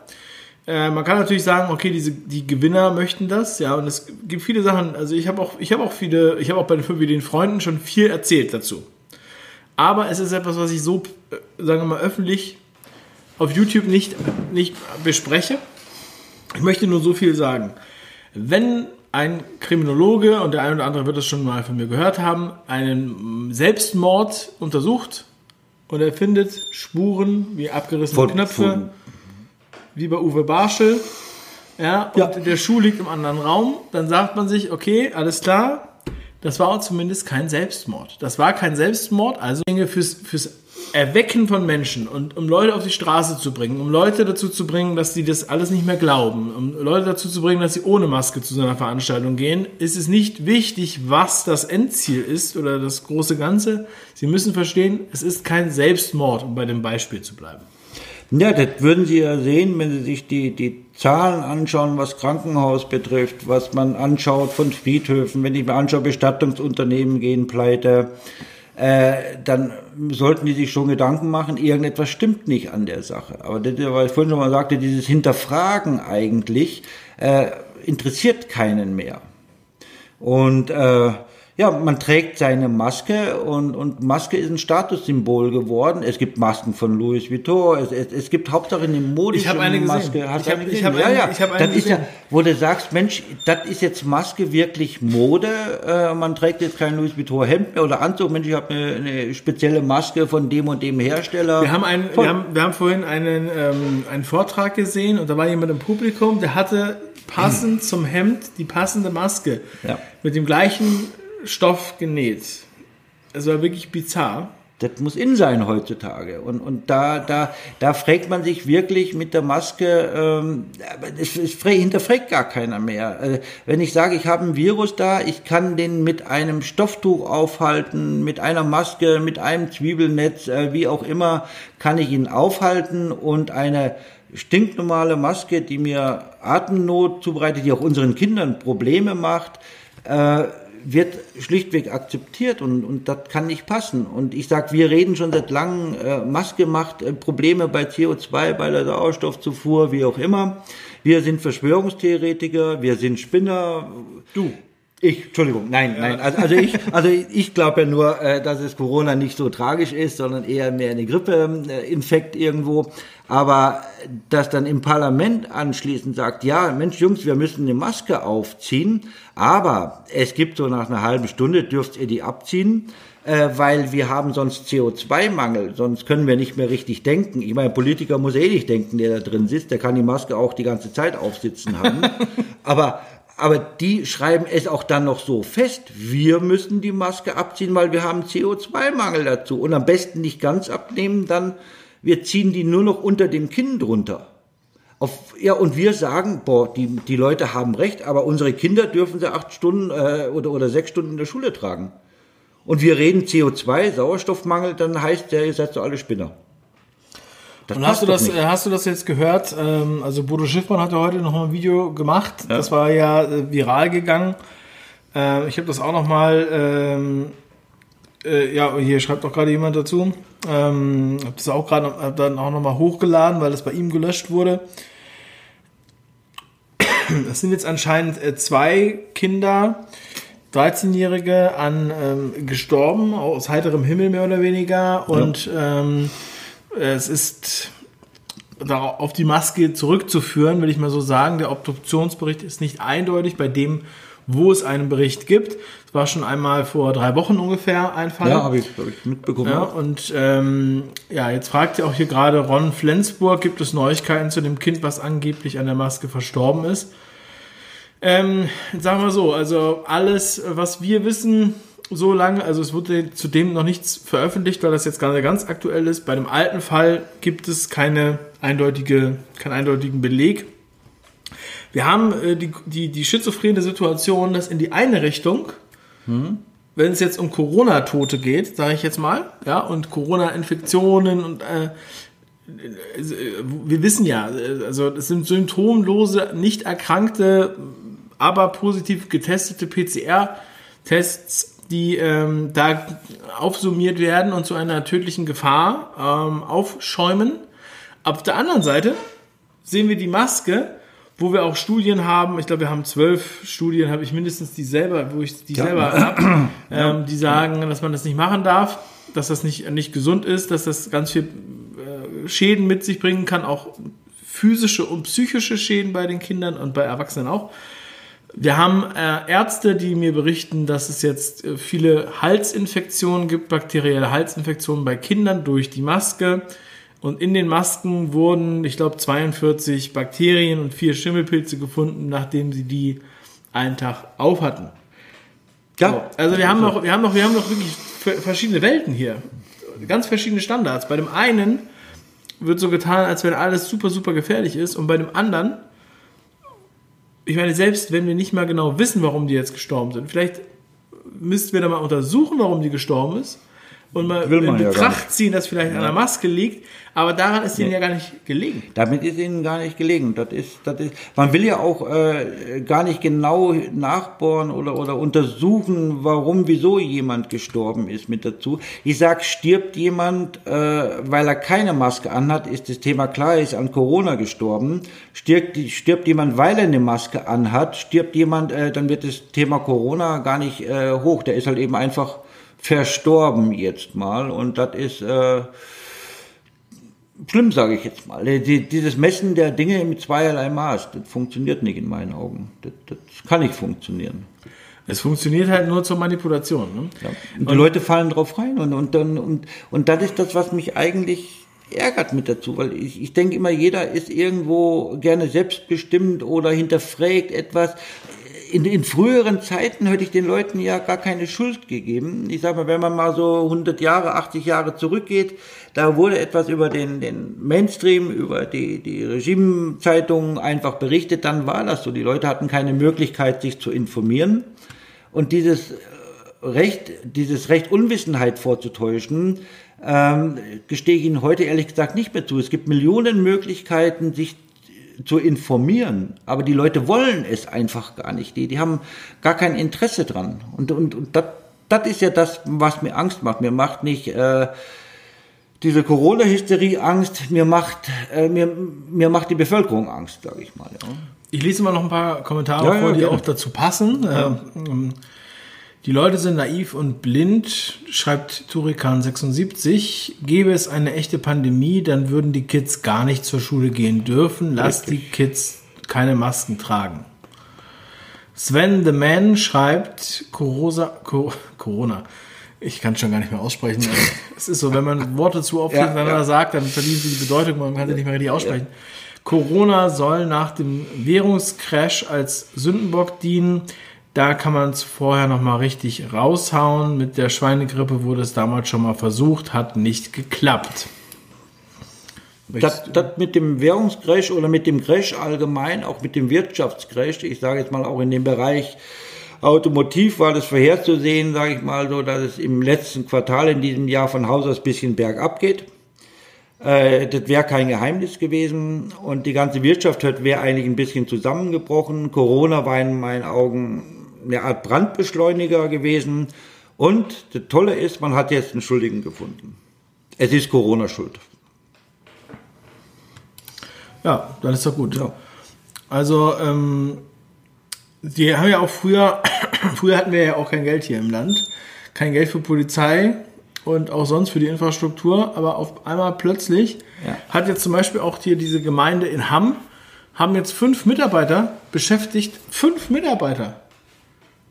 Äh, man kann natürlich sagen, okay, diese, die Gewinner möchten das, ja, und es gibt viele Sachen, also ich habe auch, ich habe auch viele, ich habe auch bei den, den Freunden schon viel erzählt dazu. Aber es ist etwas, was ich so, äh, sagen wir mal, öffentlich auf YouTube nicht, nicht bespreche. Ich möchte nur so viel sagen. Wenn ein Kriminologe, und der eine oder andere wird das schon mal von mir gehört haben, einen Selbstmord untersucht und er findet Spuren wie abgerissene Von- Knöpfe, wie bei Uwe Barschel, ja, und Ja. der Schuh liegt im anderen Raum, dann sagt man sich, okay, alles klar, das war zumindest kein Selbstmord. Das war kein Selbstmord, also Dinge fürs, fürs Erwecken von Menschen und um Leute auf die Straße zu bringen, um Leute dazu zu bringen, dass sie das alles nicht mehr glauben, um Leute dazu zu bringen, dass sie ohne Maske zu so einer Veranstaltung gehen, ist es nicht wichtig, was das Endziel ist oder das große Ganze. Sie müssen verstehen, es ist kein Selbstmord, um bei dem Beispiel zu bleiben. Ja, das würden Sie ja sehen, wenn Sie sich die, die Zahlen anschauen, was Krankenhaus betrifft, was man anschaut von Friedhöfen, wenn ich mir anschaue, Bestattungsunternehmen gehen pleite, äh, dann sollten die sich schon Gedanken machen, irgendetwas stimmt nicht an der Sache. Aber das, was ich vorhin schon mal sagte, dieses Hinterfragen eigentlich äh, interessiert keinen mehr. Und äh, ja, man trägt seine Maske und, und Maske ist ein Statussymbol geworden. Es gibt Masken von Louis Vuitton, es, es, es gibt Hauptsache eine modische Ich eine gesehen. Maske. Hast Ich du hab- eine ich gesehen? hab ja, eine- ja. ich hab eine das ist ja, gesehen. wo du sagst, Mensch, das ist jetzt Maske wirklich Mode. Äh, man trägt jetzt kein Louis Vuitton Hemd mehr oder Anzug. Mensch, ich habe eine, eine spezielle Maske von dem und dem Hersteller. Wir haben, einen, Voll. wir haben, wir haben vorhin einen, ähm, einen Vortrag gesehen und da war jemand im Publikum, der hatte passend zum Hemd die passende Maske Ja. mit dem gleichen Stoff genäht. Es war wirklich bizarr. Das muss in sein heutzutage. Und, und da, da, da fragt man sich wirklich mit der Maske, ähm, es, es hinterfragt gar keiner mehr. Äh, wenn ich sage, ich habe ein Virus da, ich kann den mit einem Stofftuch aufhalten, mit einer Maske, mit einem Zwiebelnetz, äh, wie auch immer, kann ich ihn aufhalten und eine stinknormale Maske, die mir Atemnot zubereitet, die auch unseren Kindern Probleme macht, äh, wird schlichtweg akzeptiert und, und das kann nicht passen. Und ich sag, wir reden schon seit langem, äh, Maske macht äh, Probleme bei CO2, bei der Sauerstoffzufuhr, wie auch immer. Wir sind Verschwörungstheoretiker, wir sind Spinner. Du. Ich, Entschuldigung, nein, nein. Also, also ich, also ich glaube ja nur, äh, dass es Corona nicht so tragisch ist, sondern eher mehr eine Grippeinfekt irgendwo. Aber dass dann im Parlament anschließend sagt, ja, Mensch, Jungs, wir müssen eine Maske aufziehen, aber es gibt so nach einer halben Stunde dürft ihr die abziehen, äh, weil wir haben sonst CO2-Mangel, sonst können wir nicht mehr richtig denken. Ich meine, Politiker muss eh nicht denken, der da drin sitzt, der kann die Maske auch die ganze Zeit aufsitzen haben. aber aber die schreiben es auch dann noch so fest, wir müssen die Maske abziehen, weil wir haben CO2-Mangel dazu. Und am besten nicht ganz abnehmen, dann wir ziehen die nur noch unter dem Kinn drunter. Auf, ja, und wir sagen, boah, die, die Leute haben recht, aber unsere Kinder dürfen sie acht Stunden äh, oder, oder sechs Stunden in der Schule tragen. Und wir reden CO2, Sauerstoffmangel, dann heißt der, ihr seid so alle Spinner. Das Und hast du das, nicht. äh, hast du das jetzt gehört? Ähm, also Bodo Schiffmann hat ja heute noch mal ein Video gemacht. Das war ja äh, viral gegangen. Äh, ich habe das auch noch mal. Ähm, äh, ja, hier schreibt auch gerade jemand dazu. Ähm, habe das auch gerade hab dann auch noch mal hochgeladen, weil das bei ihm gelöscht wurde. Es sind jetzt anscheinend zwei Kinder, 13-Jährige, an ähm, gestorben aus heiterem Himmel mehr oder weniger und ähm, es ist auf die Maske zurückzuführen, will ich mal so sagen. Der Obduktionsbericht ist nicht eindeutig bei dem, wo es einen Bericht gibt. Es war schon einmal vor drei Wochen ungefähr ein Fall. ja, habe ich, hab ich mitbekommen. Ja, und ähm, ja, jetzt fragt ja auch hier gerade Ron Flensburg, gibt es Neuigkeiten zu dem Kind, was angeblich an der Maske verstorben ist? Ähm, sagen wir so, also alles, was wir wissen, so lange, also es wurde zudem noch nichts veröffentlicht, weil das jetzt gerade ganz aktuell ist. Bei dem alten Fall gibt es keine eindeutige, keinen eindeutigen Beleg. Wir haben äh, die, die, die schizophrene Situation, dass in die eine Richtung wenn es jetzt um Corona-Tote geht, sage ich jetzt mal, ja, und Corona-Infektionen und äh, wir wissen ja, äh, also es sind symptomlose, nicht erkrankte, aber positiv getestete PCR-Tests, die ähm, da aufsummiert werden und zu einer tödlichen Gefahr ähm, aufschäumen. Auf der anderen Seite sehen wir die Maske, wo wir auch Studien haben, ich glaube, wir haben zwölf Studien, habe ich mindestens die selber, wo ich die ja. selber habe, ähm, die sagen, dass man das nicht machen darf, dass das nicht, nicht gesund ist, dass das ganz viel äh, Schäden mit sich bringen kann, auch physische und psychische Schäden bei den Kindern und bei Erwachsenen auch. Wir haben äh, Ärzte, die mir berichten, dass es jetzt äh, viele Halsinfektionen gibt, bakterielle Halsinfektionen bei Kindern durch die Maske. Und in den Masken wurden, ich glaube, 42 Bakterien und vier Schimmelpilze gefunden, nachdem sie die einen Tag auf hatten. Ja. So, also wir haben noch, wir haben noch, wir haben noch wirklich verschiedene Welten hier. Ganz verschiedene Standards. Bei dem einen wird so getan, als wenn alles super, super gefährlich ist. Und bei dem anderen, ich meine, selbst wenn wir nicht mal genau wissen, warum die jetzt gestorben sind, vielleicht müssten wir da mal untersuchen, warum die gestorben ist und mal in Betracht ja ziehen, dass vielleicht an der Maske liegt. Aber daran ist ihnen ja gar nicht gelegen. Damit ist ihnen gar nicht gelegen. Das ist, das ist, man will ja auch äh, gar nicht genau nachbohren oder, oder untersuchen, warum, wieso jemand gestorben ist mit dazu. Ich sag, stirbt jemand, äh, weil er keine Maske anhat, ist das Thema klar, er ist an Corona gestorben. Stirbt, stirbt jemand, weil er eine Maske anhat, stirbt jemand, äh, dann wird das Thema Corona gar nicht äh, hoch. Der ist halt eben einfach verstorben jetzt mal und das ist äh, schlimm, sage ich jetzt mal. Die, dieses Messen der Dinge mit zweierlei Maß, das funktioniert nicht in meinen Augen. Das, das kann nicht funktionieren. Es funktioniert halt nur zur Manipulation. Ne? Ja. Und die und Leute fallen drauf rein und, und, dann, und, und das ist das, was mich eigentlich ärgert mit dazu, weil ich, ich denke immer, jeder ist irgendwo gerne selbstbestimmt oder hinterfragt etwas in, in früheren Zeiten hätte ich den Leuten ja gar keine Schuld gegeben. Ich sage mal, wenn man mal so 100 Jahre, 80 Jahre zurückgeht, da wurde etwas über den, den Mainstream, über die, die Regimezeitungen einfach berichtet, dann war das so. Die Leute hatten keine Möglichkeit, sich zu informieren. Und dieses Recht, dieses Recht Unwissenheit vorzutäuschen, ähm, gestehe ich Ihnen heute ehrlich gesagt nicht mehr zu. Es gibt Millionen Möglichkeiten, sich zu informieren. Aber die Leute wollen es einfach gar nicht. Die, die haben gar kein Interesse dran. Und, und, und das, das ist ja das, was mir Angst macht. Mir macht nicht äh, diese Corona-Hysterie Angst, mir macht, äh, mir, mir macht die Bevölkerung Angst, sage ich mal. Ja. Ich lese mal noch ein paar Kommentare ja, vor, die ja, auch dazu passen. Ähm, die Leute sind naiv und blind, schreibt Turikan76. Gäbe es eine echte Pandemie, dann würden die Kids gar nicht zur Schule gehen dürfen. Lass die Kids keine Masken tragen. Sven the Man schreibt Corosa, Corona. Ich kann es schon gar nicht mehr aussprechen. es ist so, wenn man Worte zu oft ja, hintereinander ja. sagt, dann verlieren sie die Bedeutung, man kann sie nicht mehr richtig aussprechen. Corona soll nach dem Währungscrash als Sündenbock dienen. Da kann man es vorher nochmal richtig raushauen. Mit der Schweinegrippe wurde es damals schon mal versucht, hat nicht geklappt. Das, das mit dem Währungscrash oder mit dem Crash allgemein, auch mit dem Wirtschaftscrash, ich sage jetzt mal auch in dem Bereich Automotiv war das vorherzusehen, sage ich mal so, dass es im letzten Quartal in diesem Jahr von Haus aus ein bisschen bergab geht. Äh, das wäre kein Geheimnis gewesen und die ganze Wirtschaft wäre eigentlich ein bisschen zusammengebrochen. Corona war in meinen Augen eine Art Brandbeschleuniger gewesen. Und das Tolle ist, man hat jetzt einen Schuldigen gefunden. Es ist Corona schuld. Ja, dann ist doch gut. Ja. Also, ähm, die haben ja auch früher, früher hatten wir ja auch kein Geld hier im Land. Kein Geld für Polizei und auch sonst für die Infrastruktur. Aber auf einmal plötzlich ja. hat jetzt zum Beispiel auch hier diese Gemeinde in Hamm, haben jetzt fünf Mitarbeiter beschäftigt. Fünf Mitarbeiter.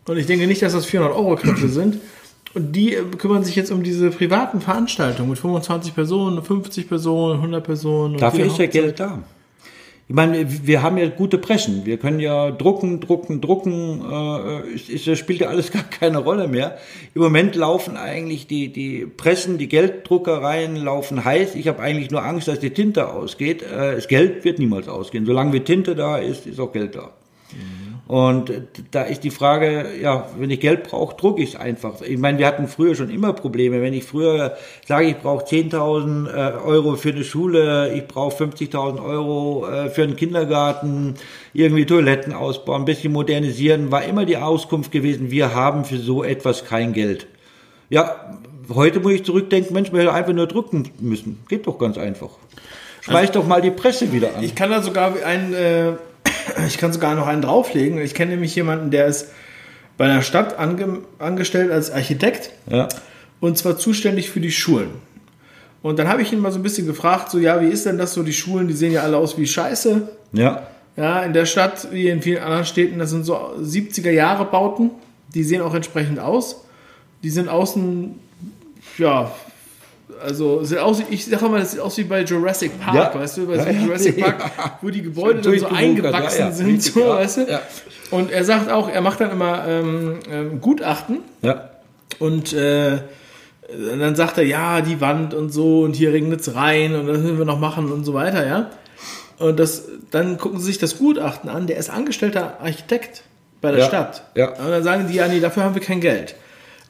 Und ich denke nicht, dass das 400-Euro-Kräfte sind. Und die kümmern sich jetzt um diese privaten Veranstaltungen mit 25 Personen, 50 Personen, 100 Personen. Dafür ist ja Geld da. Ich meine, wir haben ja gute Pressen. Wir können ja drucken, drucken, drucken. Äh, das spielt ja alles gar keine Rolle mehr. Im Moment laufen eigentlich die, die Pressen, die Gelddruckereien laufen heiß. Ich habe eigentlich nur Angst, dass die Tinte ausgeht. Äh, das Geld wird niemals ausgehen. Solange wie Tinte da ist, ist auch Geld da. Und da ist die Frage, ja, wenn ich Geld brauche, drucke ich es einfach. Ich meine, wir hatten früher schon immer Probleme. Wenn ich früher sage, ich brauche 10.000 äh, Euro für eine Schule, ich brauche 50.000 Euro äh, für einen Kindergarten, irgendwie Toiletten ausbauen, ein bisschen modernisieren, war immer die Auskunft gewesen, wir haben für so etwas kein Geld. Ja, heute muss ich zurückdenken, Mensch, wir hätten einfach nur drucken müssen. Geht doch ganz einfach. Schmeiß also, doch mal die Presse wieder an. Ich kann da sogar ein... Äh Ich kann sogar noch einen drauflegen. Ich kenne nämlich jemanden, der ist bei einer Stadt ange angestellt als Architekt Ja. und zwar zuständig für die Schulen. Und dann habe ich ihn mal so ein bisschen gefragt, so ja, wie ist denn das so? Die Schulen, die sehen ja alle aus wie Scheiße. Ja. Ja, in der Stadt, wie in vielen anderen Städten, das sind so 70er Jahre Bauten. Die sehen auch entsprechend aus. Die sind außen, ja, also aus, ich sage mal, das sieht aus wie bei Jurassic Park, Ja. weißt du, bei Ja, ja. Jurassic Park, wo die Gebäude dann so eingewachsen sind, Richtig, so, weißt du. Und er sagt auch, er macht dann immer ähm, ähm, Gutachten Ja. und äh, dann sagt er, ja, die Wand und so und hier regnet es rein und das müssen wir noch machen und so weiter, ja. Und das, dann gucken sie sich das Gutachten an, der ist angestellter Architekt bei der Stadt. ja. Und dann sagen die, ja, nee, dafür haben wir kein Geld.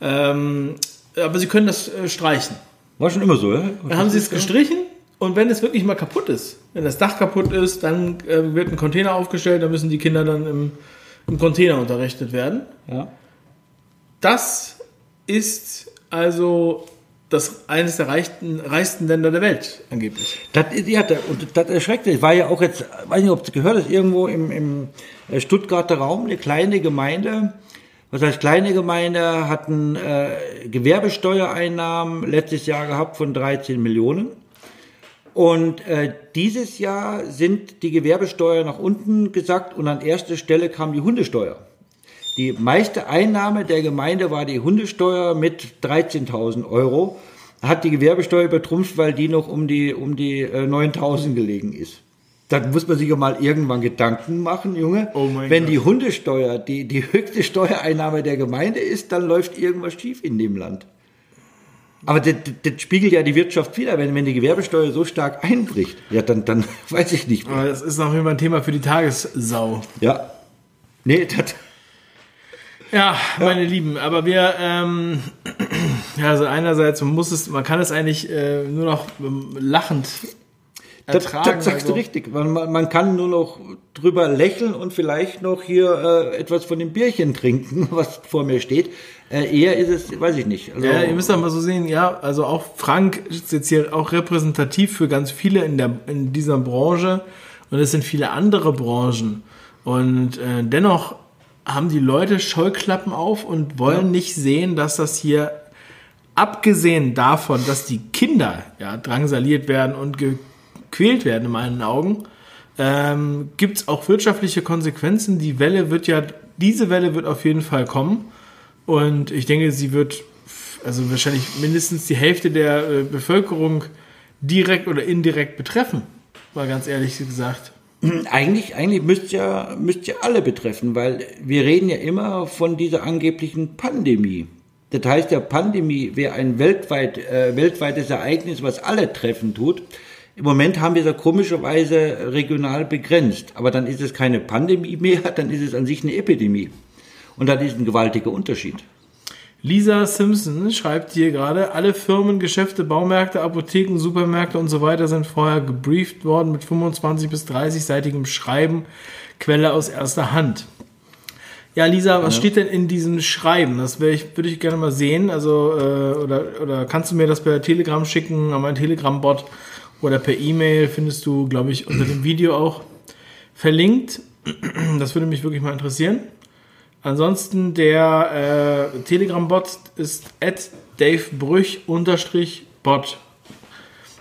Ähm, aber sie können das äh, streichen. War schon immer so, ja? Dann haben sie es gestrichen und wenn es wirklich mal kaputt ist, wenn das Dach kaputt ist, dann äh, wird ein Container aufgestellt, dann müssen die Kinder dann im, im Container unterrichtet werden. Ja. Das ist also das eines der reichsten, reichsten Länder der Welt, angeblich. Das, ja, das, und das erschreckt. Ich war ja auch jetzt, weiß nicht, ob es gehört ist, irgendwo im, im äh, Stuttgarter Raum, eine kleine Gemeinde. Was heißt kleine Gemeinde? Hatten äh, Gewerbesteuereinnahmen letztes Jahr gehabt von 13 Millionen. Und äh, dieses Jahr sind die Gewerbesteuer nach unten gesackt und an erster Stelle kam die Hundesteuer. Die meiste Einnahme der Gemeinde war die Hundesteuer mit 13.000 Euro. Hat die Gewerbesteuer übertrumpft, weil die noch um die, um die äh, 9.000 gelegen ist. Dann muss man sich ja mal irgendwann Gedanken machen, Junge. Oh Wenn Gott. die Hundesteuer die, die höchste Steuereinnahme der Gemeinde ist, dann läuft irgendwas schief in dem Land. Aber das, das, das spiegelt ja die Wirtschaft wieder. Wenn, wenn die Gewerbesteuer so stark einbricht, ja, dann, dann weiß ich nicht mehr. Aber das ist auf jeden Fall ein Thema für die Tagessau. Ja. Nee, das, Ja, meine Lieben, aber wir, ähm, ja, also einerseits, man muss es, man kann es eigentlich äh, nur noch ähm, lachend ertragen. das sagst also, du richtig. Man, man kann nur noch drüber lächeln und vielleicht noch hier äh, etwas von dem Bierchen trinken, was vor mir steht. Äh, eher ist es, weiß ich nicht. Also, Ja, ihr müsst doch mal so sehen, ja, also auch Frank ist jetzt hier auch repräsentativ für ganz viele in, der, in dieser Branche und es sind viele andere Branchen. Und äh, dennoch haben die Leute Scheuklappen auf und wollen nicht sehen, dass das hier, abgesehen davon, dass die Kinder ja, drangsaliert werden und gequält werden in meinen Augen, ähm, gibt es auch wirtschaftliche Konsequenzen. Die Welle wird ja, diese Welle wird auf jeden Fall kommen. Und ich denke, sie wird also wahrscheinlich mindestens die Hälfte der äh, Bevölkerung direkt oder indirekt betreffen. Mal ganz ehrlich gesagt. Eigentlich, eigentlich müsste ja, müsste ja alle betreffen, weil wir reden ja immer von dieser angeblichen Pandemie. Das heißt, ja, Pandemie wäre ein weltweit, äh, weltweites Ereignis, was alle treffen tut. Im Moment haben wir es ja komischerweise regional begrenzt. Aber dann ist es keine Pandemie mehr, dann ist es an sich eine Epidemie. Und das ist ein gewaltiger Unterschied. Lisa Simpson schreibt hier gerade, alle Firmen, Geschäfte, Baumärkte, Apotheken, Supermärkte und so weiter sind vorher gebrieft worden mit 25 bis 30-seitigem Schreiben, Quelle aus erster Hand. Ja, Lisa, was steht denn in diesem Schreiben? Das wär ich, würde ich gerne mal sehen. Also, äh, oder, oder kannst du mir das per Telegram schicken, an meinen Telegram-Bot oder per E-Mail findest du, glaube ich, unter dem Video auch verlinkt. Das würde mich wirklich mal interessieren. Ansonsten der äh, Telegram-Bot ist at davebrüch-bot.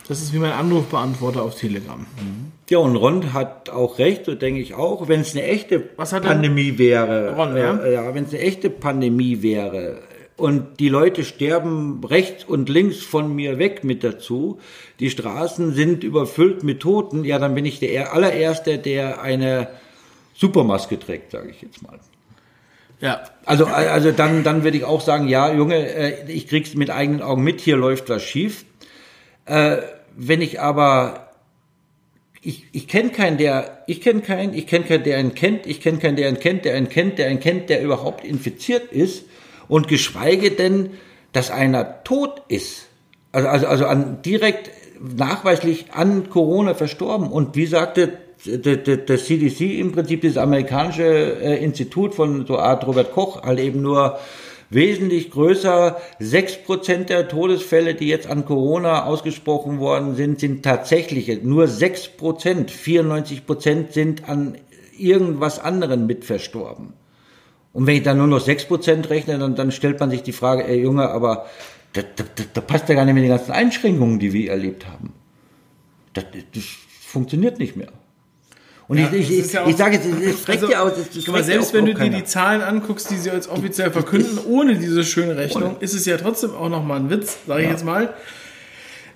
Das ist wie mein Anrufbeantworter auf Telegram. Ja, und Ron hat auch recht, so denke ich auch. Wenn es eine echte Pandemie wäre, Ron, ja? äh, ja, wenn es eine echte Pandemie wäre und die Leute sterben rechts und links von mir weg mit dazu, die Straßen sind überfüllt mit Toten, ja, dann bin ich der allererste, der eine Supermaske trägt, sage ich jetzt mal. Ja, Also, also dann, dann würde ich auch sagen, ja, Junge, äh, ich krieg's mit eigenen Augen mit, hier läuft was schief. Äh, wenn ich aber, ich, ich kenne keinen, der, ich kenne keinen, ich kenne keinen, der einen kennt, ich kenne keinen, der einen kennt, der einen kennt, der einen kennt, der überhaupt infiziert ist und geschweige denn, dass einer tot ist. Also, also, also an, direkt nachweislich an Corona verstorben. Und wie sagte der CDC im Prinzip, das amerikanische äh, Institut von so Art Robert Koch, halt eben nur wesentlich größer. Sechs Prozent der Todesfälle, die jetzt an Corona ausgesprochen worden sind, sind tatsächliche. Nur sechs Prozent, 94 Prozent sind an irgendwas anderen mit verstorben. Und wenn ich dann nur noch 6% rechne, dann, dann stellt man sich die Frage, ey Junge, aber da, da, da passt ja gar nicht mehr die ganzen Einschränkungen, die wir erlebt haben. Das, das funktioniert nicht mehr. Und ja, ich, ich, ja ich sage jetzt, es also, ja aus. Es mal, selbst wenn du dir die Zahlen anguckst, die sie jetzt offiziell verkünden, ohne diese schöne Rechnung, ohne. ist es ja trotzdem auch nochmal ein Witz, sage ich jetzt mal.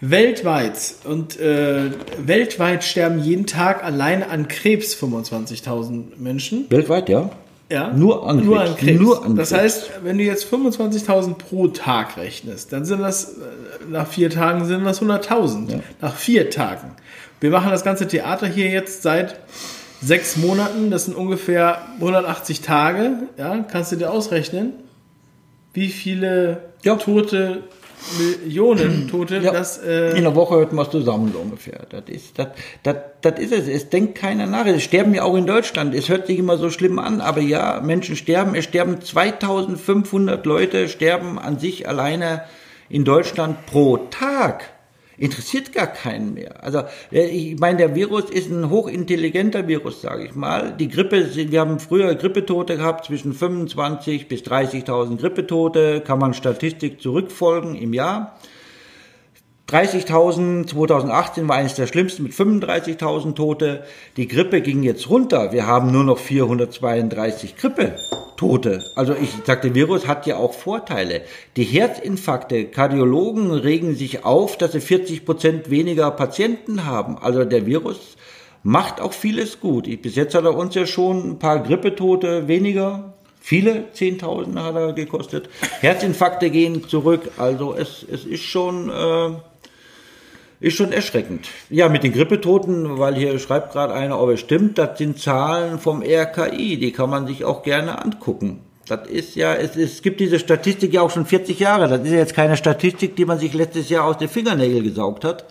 Weltweit und äh, weltweit sterben jeden Tag alleine an Krebs 25.000 Menschen. Weltweit, ja. Ja, nur an, nur an Krebs. Nur an das heißt, wenn du jetzt 25.000 pro Tag rechnest, dann sind das, äh, nach vier Tagen sind das 100.000. Ja. Nach vier Tagen. Wir machen das ganze Theater hier jetzt seit sechs Monaten. Das sind ungefähr 180 Tage. Ja, kannst du dir ausrechnen, wie viele ja. Tote Millionen Tote. Ja, das, äh in der Woche hört man es zusammen so ungefähr. Das ist, das, das, das ist es. Es denkt keiner nach. Es sterben ja auch in Deutschland. Es hört sich immer so schlimm an, aber ja, Menschen sterben. Es sterben 2500 Leute, sterben an sich alleine in Deutschland pro Tag interessiert gar keinen mehr. Also äh, ich meine, der Virus ist ein hochintelligenter Virus, sage ich mal. Die Grippe, wir haben früher Grippetote gehabt, zwischen 25 bis 30.000 Grippetote, kann man Statistik zurückfolgen im Jahr. 30.000, 2018 war eines der schlimmsten mit 35.000 Tote. Die Grippe ging jetzt runter. Wir haben nur noch 432 Grippe-Tote. Also ich sagte, Virus hat ja auch Vorteile. Die Herzinfarkte, Kardiologen regen sich auf, dass sie 40 Prozent weniger Patienten haben. Also der Virus macht auch vieles gut. bis jetzt hat er uns ja schon ein paar Grippetote weniger Viele Zehntausende hat er gekostet. Herzinfarkte gehen zurück. Also es, es ist schon äh, ist schon erschreckend. Ja, mit den Grippetoten, weil hier schreibt gerade einer, ob es stimmt, das sind Zahlen vom RKI, die kann man sich auch gerne angucken. Das ist ja, es, es gibt diese Statistik ja auch schon 40 Jahre. Das ist ja jetzt keine Statistik, die man sich letztes Jahr aus den Fingernägeln gesaugt hat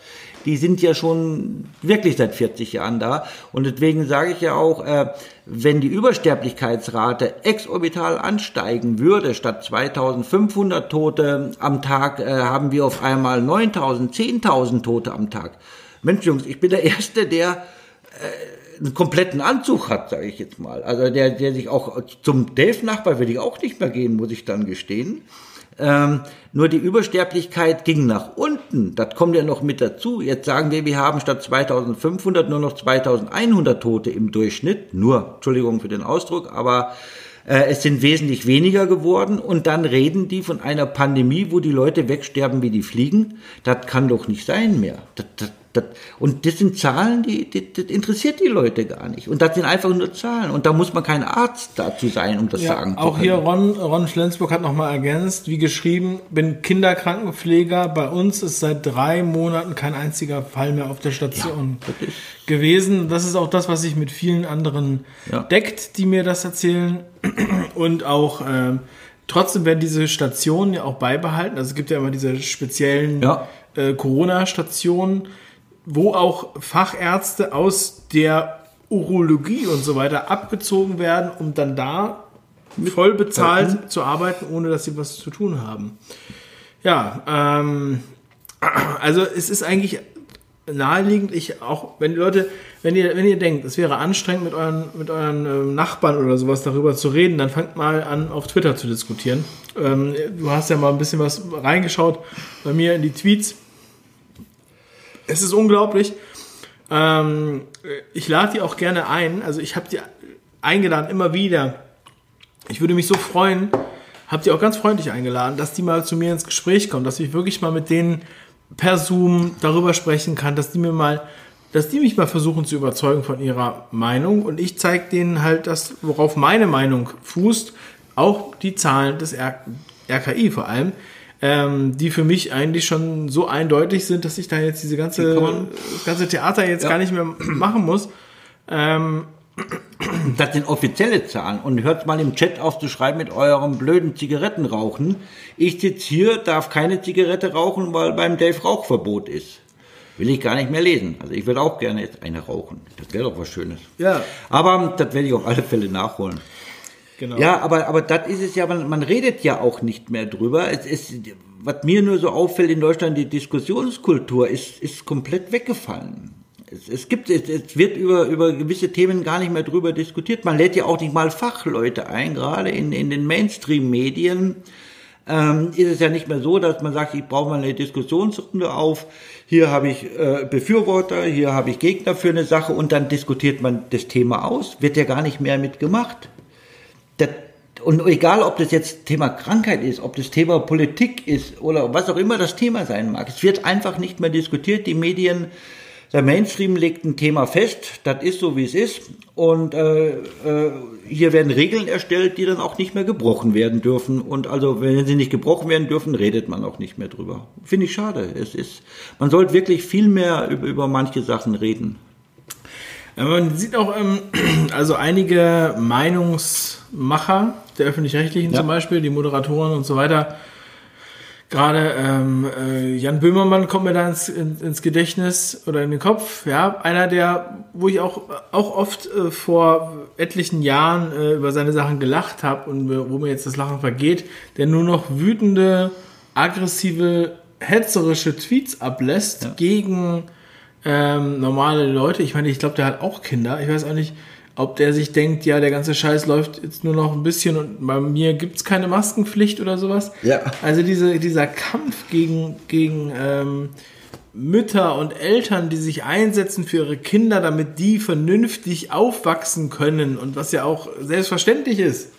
die sind ja schon wirklich seit 40 Jahren da. Und deswegen sage ich ja auch, äh, wenn die Übersterblichkeitsrate exorbital ansteigen würde, statt 2500 Tote am Tag, äh, haben wir auf einmal 9000, 10.000 Tote am Tag. Mensch, Jungs, ich bin der Erste, der äh, einen kompletten Anzug hat, sage ich jetzt mal. Also der, der sich auch zum Dave-Nachbar will ich auch nicht mehr gehen, muss ich dann gestehen. Ähm, nur die Übersterblichkeit ging nach unten. Das kommt ja noch mit dazu. Jetzt sagen wir, wir haben statt 2500 nur noch 2100 Tote im Durchschnitt. Nur, Entschuldigung für den Ausdruck, aber äh, es sind wesentlich weniger geworden. Und dann reden die von einer Pandemie, wo die Leute wegsterben wie die Fliegen. Das kann doch nicht sein mehr. Das, das, das, und das sind Zahlen, die, die, das interessiert die Leute gar nicht. Und das sind einfach nur Zahlen. Und da muss man kein Arzt dazu sein, um das ja, sagen zu können. Auch hier Ron, Ron Flensburg hat nochmal ergänzt, wie geschrieben, bin Kinderkrankenpfleger. Bei uns ist seit drei Monaten kein einziger Fall mehr auf der Station ja, gewesen. Das ist auch das, was sich mit vielen anderen ja. deckt, die mir das erzählen. Und auch... Äh, Trotzdem werden diese Stationen ja auch beibehalten. Also es gibt ja immer diese speziellen ja. äh, Corona-Stationen, wo auch Fachärzte aus der Urologie und so weiter abgezogen werden, um dann da voll bezahlt ja. zu arbeiten, ohne dass sie was zu tun haben. Ja, ähm, also es ist eigentlich naheliegend, ich auch, wenn die Leute, wenn ihr, wenn ihr denkt, es wäre anstrengend mit euren, mit euren ähm, Nachbarn oder sowas darüber zu reden, dann fangt mal an, auf Twitter zu diskutieren. Ähm, du hast ja mal ein bisschen was reingeschaut bei mir in die Tweets. Es ist unglaublich. Ähm, ich lade die auch gerne ein. Also ich habe die eingeladen immer wieder. Ich würde mich so freuen, habe die auch ganz freundlich eingeladen, dass die mal zu mir ins Gespräch kommen, dass ich wirklich mal mit denen per Zoom darüber sprechen kann, dass die mir mal, dass die mich mal versuchen zu überzeugen von ihrer Meinung und ich zeige denen halt das, worauf meine Meinung fußt, auch die Zahlen des RKI vor allem ähm, die für mich eigentlich schon so eindeutig sind, dass ich da jetzt diese ganze, das ganze Theater jetzt ja. gar nicht mehr machen muss. Ähm, das sind offizielle Zahlen. Und hört mal im Chat auf zu schreiben mit eurem blöden Zigarettenrauchen. Ich sitze hier, darf keine Zigarette rauchen, weil beim Dave Rauchverbot ist. Will ich gar nicht mehr lesen. Also ich würde auch gerne jetzt eine rauchen. Das wäre doch was Schönes. Ja. Aber das werde ich auf alle Fälle nachholen. Genau. Ja, aber, aber das ist es ja, man, man redet ja auch nicht mehr drüber. Es ist, was mir nur so auffällt in Deutschland, die Diskussionskultur ist, ist komplett weggefallen. Es, es gibt, es, es wird über, über gewisse Themen gar nicht mehr drüber diskutiert. Man lädt ja auch nicht mal Fachleute ein, gerade in, in den Mainstream-Medien. Ähm, ist es ja nicht mehr so, dass man sagt, ich brauche mal eine Diskussionsrunde auf. Hier habe ich äh, Befürworter, hier habe ich Gegner für eine Sache und dann diskutiert man das Thema aus. Wird ja gar nicht mehr mitgemacht. Das, und egal, ob das jetzt Thema Krankheit ist, ob das Thema Politik ist oder was auch immer das Thema sein mag, es wird einfach nicht mehr diskutiert. Die Medien, der Mainstream legt ein Thema fest, das ist so, wie es ist. Und äh, äh, hier werden Regeln erstellt, die dann auch nicht mehr gebrochen werden dürfen. Und also, wenn sie nicht gebrochen werden dürfen, redet man auch nicht mehr drüber. Finde ich schade. Es ist, man sollte wirklich viel mehr über, über manche Sachen reden. Man sieht auch ähm, also einige Meinungsmacher der öffentlich-rechtlichen ja. zum Beispiel, die Moderatoren und so weiter. Gerade ähm, äh, Jan Böhmermann kommt mir da ins, in, ins Gedächtnis oder in den Kopf. Ja, einer der, wo ich auch auch oft äh, vor etlichen Jahren äh, über seine Sachen gelacht habe und wo mir jetzt das Lachen vergeht, der nur noch wütende, aggressive, hetzerische Tweets ablässt ja. gegen ähm, normale Leute. Ich meine, ich glaube, der hat auch Kinder. Ich weiß auch nicht, ob der sich denkt, ja, der ganze Scheiß läuft jetzt nur noch ein bisschen und bei mir gibt es keine Maskenpflicht oder sowas. Ja. Also diese, dieser Kampf gegen, gegen ähm, Mütter und Eltern, die sich einsetzen für ihre Kinder, damit die vernünftig aufwachsen können und was ja auch selbstverständlich ist.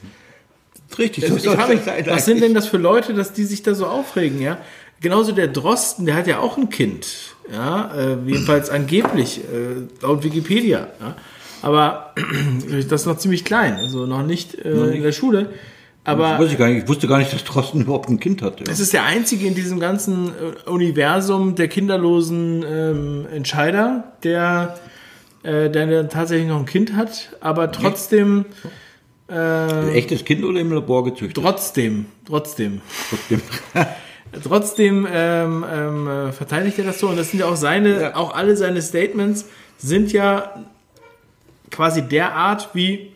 Richtig, so soll mich, was sind denn das für Leute, dass die sich da so aufregen, ja? Genauso der Drosten, der hat ja auch ein Kind ja, äh, jedenfalls angeblich, äh, laut Wikipedia. Ja. Aber das ist noch ziemlich klein, also noch nicht, äh, in der Schule. Aber ich, gar nicht, ich wusste gar nicht, dass Drosten überhaupt ein Kind hatte. Es ist der einzige in diesem ganzen äh, Universum der kinderlosen ähm, Entscheider, der, äh, der tatsächlich noch ein Kind hat, aber trotzdem. Äh, ein echtes Kind oder im Labor gezüchtet? Trotzdem, trotzdem. Trotzdem. Trotzdem ähm, ähm, verteidigt er das so und das sind ja auch seine, ja. auch alle seine Statements sind ja quasi derart wie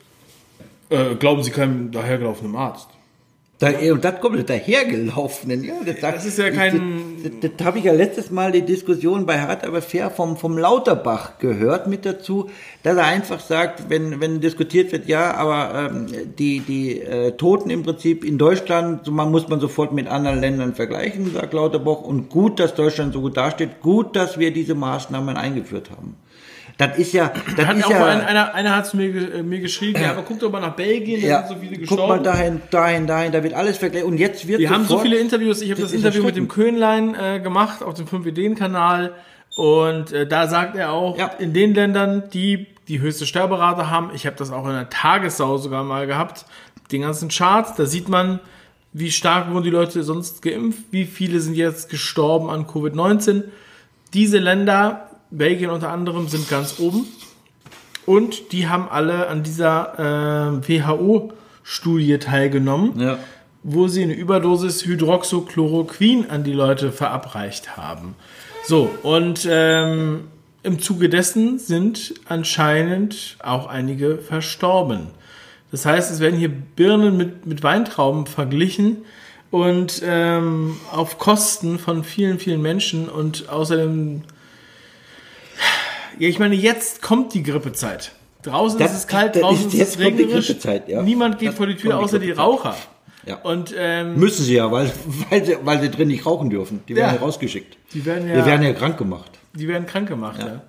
äh, glauben Sie keinem dahergelaufenen Arzt. Da, und das kommt dahergelaufenen. Ja, das, das ist ja kein. Das, das, das habe ich ja letztes Mal die Diskussion bei Hart aber fair vom, vom Lauterbach gehört mit dazu, dass er einfach sagt, wenn, wenn diskutiert wird, ja, aber ähm, die, die äh, Toten im Prinzip in Deutschland, so man muss man sofort mit anderen Ländern vergleichen, sagt Lauterbach. Und gut, dass Deutschland so gut dasteht, gut, dass wir diese Maßnahmen eingeführt haben. Das ist ja. Das hat ist ja, ein, einer, einer hat es mir, äh, mir geschrieben, ja, aber guck doch mal nach Belgien, da ja, sind so viele gestorben. Guck mal dahin, dahin, dahin, da wird alles verglichen. Und jetzt wird. Wir haben so viele Interviews, ich habe das, das Interview mit dem Köhnlein äh, gemacht auf dem 5 Ideen-Kanal. Und äh, da sagt er auch, ja. in den Ländern, die die höchste Sterberate haben, ich habe das auch in der Tagessau sogar mal gehabt, den ganzen Chart, da sieht man, wie stark wurden die Leute sonst geimpft, wie viele sind jetzt gestorben an Covid-19. Diese Länder Belgien unter anderem sind ganz oben. Und die haben alle an dieser äh, WHO-Studie teilgenommen, ja. wo sie eine Überdosis Hydroxychloroquin an die Leute verabreicht haben. So, und ähm, im Zuge dessen sind anscheinend auch einige verstorben. Das heißt, es werden hier Birnen mit, mit Weintrauben verglichen und ähm, auf Kosten von vielen, vielen Menschen und außerdem ja, ich meine, jetzt kommt die Grippezeit. Draußen das, ist es kalt, draußen ist, ist es regnerisch. Ja. Niemand geht das vor die Tür, außer die, die Raucher. Ja. Und, ähm, Müssen sie ja, weil, weil, sie, weil sie drin nicht rauchen dürfen. Die werden ja rausgeschickt. Die werden ja, die werden ja krank gemacht. Die werden krank gemacht, ja.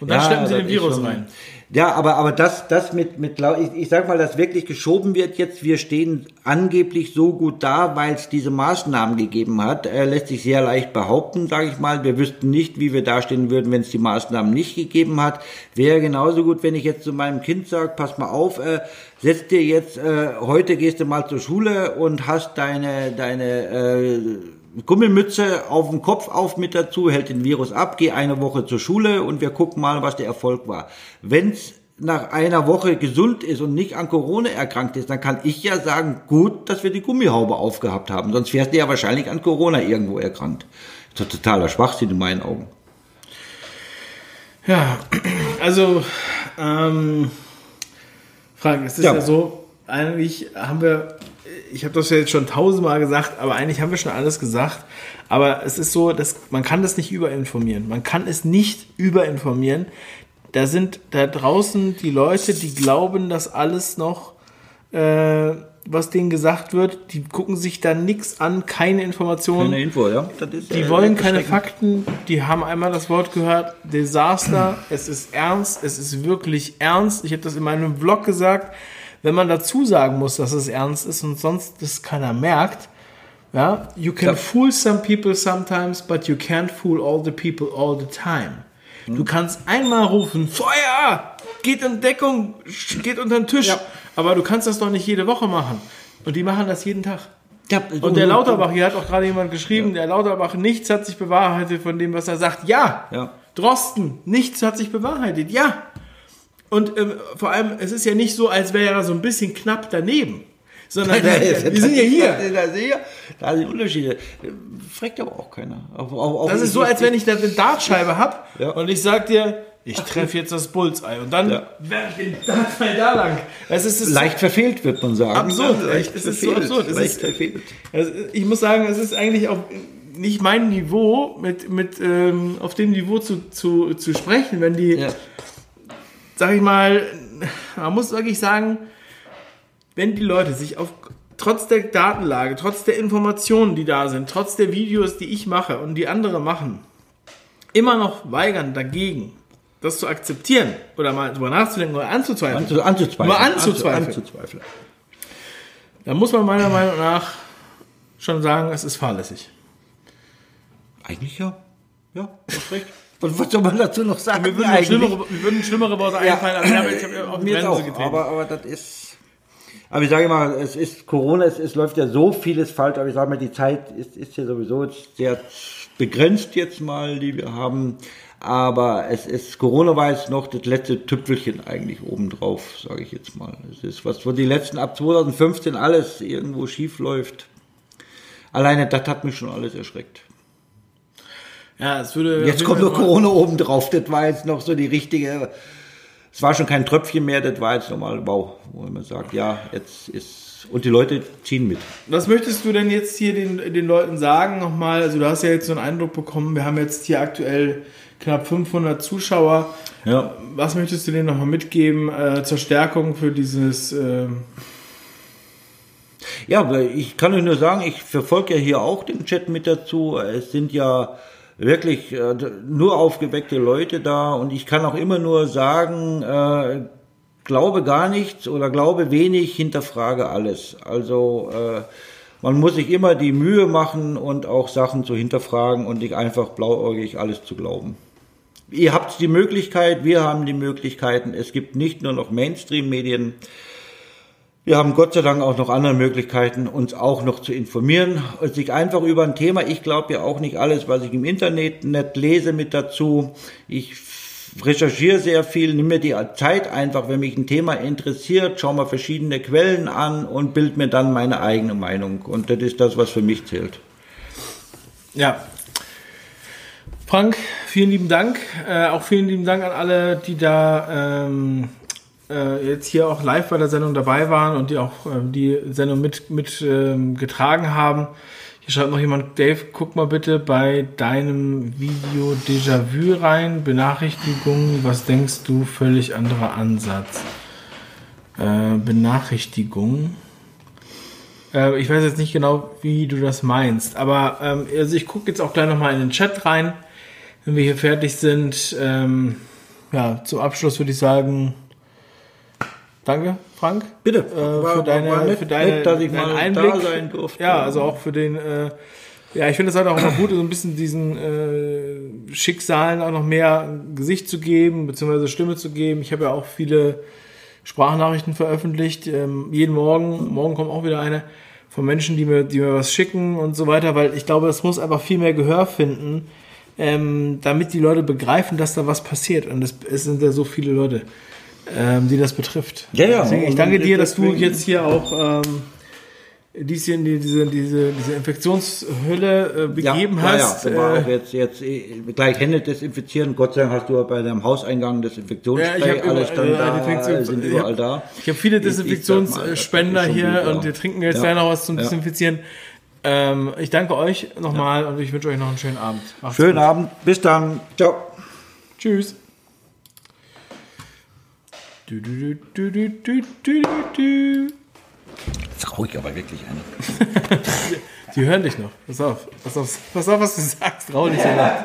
Und dann schleppen sie den Virus schon, rein. Ja, aber, aber das, das mit, mit, ich, ich sag mal, dass wirklich geschoben wird jetzt, wir stehen angeblich so gut da, weil es diese Maßnahmen gegeben hat, äh, lässt sich sehr leicht behaupten, sage ich mal. Wir wüssten nicht, wie wir dastehen würden, wenn es die Maßnahmen nicht gegeben hat. Wäre genauso gut, wenn ich jetzt zu meinem Kind sage, pass mal auf, äh, setz dir jetzt, äh, heute gehst du mal zur Schule und hast deine, deine, äh, Gummelmütze auf dem Kopf auf mit dazu, hält den Virus ab, geh eine Woche zur Schule und wir gucken mal, was der Erfolg war. Wenn's nach einer Woche gesund ist und nicht an Corona erkrankt ist, dann kann ich ja sagen, gut, dass wir die Gummihaube aufgehabt haben. Sonst wärst du ja wahrscheinlich an Corona irgendwo erkrankt. Das ist totaler Schwachsinn in meinen Augen. Ja, also, ähm, Frank, es ist ja. ja so, eigentlich haben wir ich habe das ja jetzt schon tausendmal gesagt, aber eigentlich haben wir schon alles gesagt. Aber es ist so, dass man kann das nicht überinformieren. Man kann es nicht überinformieren. Da sind da draußen die Leute, die glauben, dass alles noch, äh, was denen gesagt wird, die gucken sich da nichts an, keine Informationen. Keine Info, ja. Das ist, Die äh, wollen keine. Fakten, die haben einmal das Wort gehört, Desaster, es ist ernst, es ist wirklich ernst. Ich habe das in meinem Vlog gesagt, wenn man dazu sagen muss, dass es ernst ist und sonst das keiner merkt, ja, you can Ja. fool some people sometimes, but you can't fool all the people all the time. Hm. Du kannst einmal rufen, Feuer, geht in Deckung, geht unter den Tisch, Ja. aber du kannst das doch nicht jede Woche machen. Und die machen das jeden Tag. Ja, Und der Lauterbach, hier hat auch gerade jemand geschrieben, der Lauterbach, nichts hat sich bewahrheitet von dem, was er sagt. Ja, Ja. Drosten, nichts hat sich bewahrheitet. Ja. Und ähm, vor allem, es ist ja nicht so, als wäre er so ein bisschen knapp daneben. Sondern wir sind ja hier. Da da sind Unterschiede. Fragt aber auch keiner. Auch, auch, auch Das ist so, als wenn ich da eine Dartscheibe hab Ja. und ich sag dir, ich treffe jetzt das Bullseye und dann Ja. werfe ich den Dartpfeil da lang. Es ist, es leicht verfehlt, wird man sagen. Absurd, Leicht es ist so verfehlt, absurd. Es leicht ist- verfehlt. Also ich muss sagen, es ist eigentlich auch nicht mein Niveau, mit, mit ähm, auf dem Niveau zu, zu, zu sprechen, wenn die, Ja. Sag ich mal, man muss wirklich sagen, wenn die Leute sich auf trotz der Datenlage, trotz der Informationen, die da sind, trotz der Videos, die ich mache und die andere machen, immer noch weigern dagegen, das zu akzeptieren oder mal drüber nachzudenken oder anzuzweifeln, Anzu, anzuzweifeln. Nur anzuzweifeln. Anzu, anzuzweifeln. dann muss man meiner Meinung nach schon sagen, es ist fahrlässig. Eigentlich ja. Ja, hast recht. Was, was soll man dazu noch sagen? Mir würden, schlimmere, mir würden schlimmere Worte einfallen, aber ich habe ich hab ja auf die Bremse auch, getreten. aber, aber das ist. Aber ich sage mal, es ist Corona, es, es läuft ja so vieles falsch, aber ich sage mal, die Zeit ist, ist ja sowieso jetzt sehr begrenzt jetzt mal, die wir haben. Aber es ist, Corona war jetzt noch das letzte Tüpfelchen eigentlich obendrauf, sage ich jetzt mal. Es ist, was wo die letzten, ab 2015 alles irgendwo schief läuft. Alleine das hat mich schon alles erschreckt. Ja, es würde Jetzt kommt nur Corona oben drauf. Das war jetzt noch so die richtige. Es war schon kein Tröpfchen mehr. Das war jetzt nochmal wow, wo man sagt, ja, jetzt ist und die Leute ziehen mit. Was möchtest du denn jetzt hier den, den Leuten sagen nochmal? Also du hast ja jetzt so einen Eindruck bekommen, wir haben jetzt hier aktuell knapp 500 Zuschauer. Ja. Was möchtest du denen nochmal mitgeben äh, zur Stärkung für dieses... Äh, Ja, ich kann euch nur sagen, ich verfolge ja hier auch den Chat mit dazu. Es sind ja wirklich äh, nur aufgeweckte Leute da und ich kann auch immer nur sagen, äh, glaube gar nichts oder glaube wenig, hinterfrage alles. Also äh, man muss sich immer die Mühe machen und auch Sachen zu hinterfragen und nicht einfach blauäugig alles zu glauben. Ihr habt die Möglichkeit, wir haben die Möglichkeiten. Es gibt nicht nur noch Mainstream-Medien. Wir haben Gott sei Dank auch noch andere Möglichkeiten, uns auch noch zu informieren und sich einfach über ein Thema. Ich glaube ja auch nicht alles, was ich im Internet nicht lese, mit dazu. Ich recherchiere sehr viel, nehme mir die Zeit einfach, wenn mich ein Thema interessiert, schaue mir verschiedene Quellen an und bild mir dann meine eigene Meinung. Und das ist das, was für mich zählt. ja. Frank, vielen lieben Dank. Äh, auch vielen lieben Dank an alle, die da ähm, äh, jetzt hier auch live bei der Sendung dabei waren und die auch ähm, die Sendung mit, mit ähm, getragen haben. Hier schreibt noch jemand, Dave, guck mal bitte bei deinem Video Déjà-vu rein. Benachrichtigung, was denkst du? Völlig anderer Ansatz. Äh, Benachrichtigung. Äh, ich weiß jetzt nicht genau, wie du das meinst, aber ähm, also ich gucke jetzt auch gleich nochmal in den Chat rein, wenn wir hier fertig sind. Ähm, ja, zum Abschluss würde ich sagen, danke, Frank. Bitte. Äh, für deine, für deine, nett, dass ich deinen mal Einblick. da sein durfte. Ja, also auch für den, äh, ja, ich finde es halt auch immer gut, so ein bisschen diesen äh, Schicksalen auch noch mehr Gesicht zu geben, beziehungsweise Stimme zu geben. Ich habe ja auch viele Sprachnachrichten veröffentlicht, ähm, jeden Morgen, morgen kommt auch wieder eine, von Menschen, die mir, die mir was schicken und so weiter, weil ich glaube, es muss einfach viel mehr Gehör finden, ähm, damit die Leute begreifen, dass da was passiert. Und es, es sind ja so viele Leute, ähm, die das betrifft. Ja, ja. Deswegen, ich danke dir, dass du jetzt hier auch ähm, dies hier diese, diese, diese Infektionshülle äh, begeben ja, hast. Ja, ja. Äh, jetzt, jetzt äh, gleich Hände desinfizieren. Gott sei Dank hast du bei deinem Hauseingang Desinfektionsspray, Ja, ich hab alle überall, standen äh, da, Desinfektions- sind überall da. Ich habe viele Desinfektionsspender hier gut, und wir trinken jetzt Ja. gleich noch was zum. Desinfizieren. Ähm, ich danke euch nochmal und ich wünsche euch noch einen schönen Abend. Macht's Schönen gut. Abend, bis dann. Ciao. Tschüss. Du, du, du, du, du, du, du, du. Jetzt rauche ich aber wirklich eine. Die hören dich noch. Pass auf. Pass auf, pass auf was du sagst. Trau dich so laut.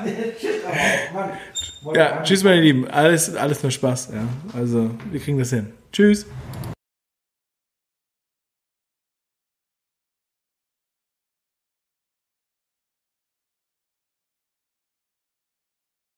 Ja, tschüss, meine Lieben. Alles, alles nur Spaß. Ja. Also, wir kriegen das hin. Tschüss.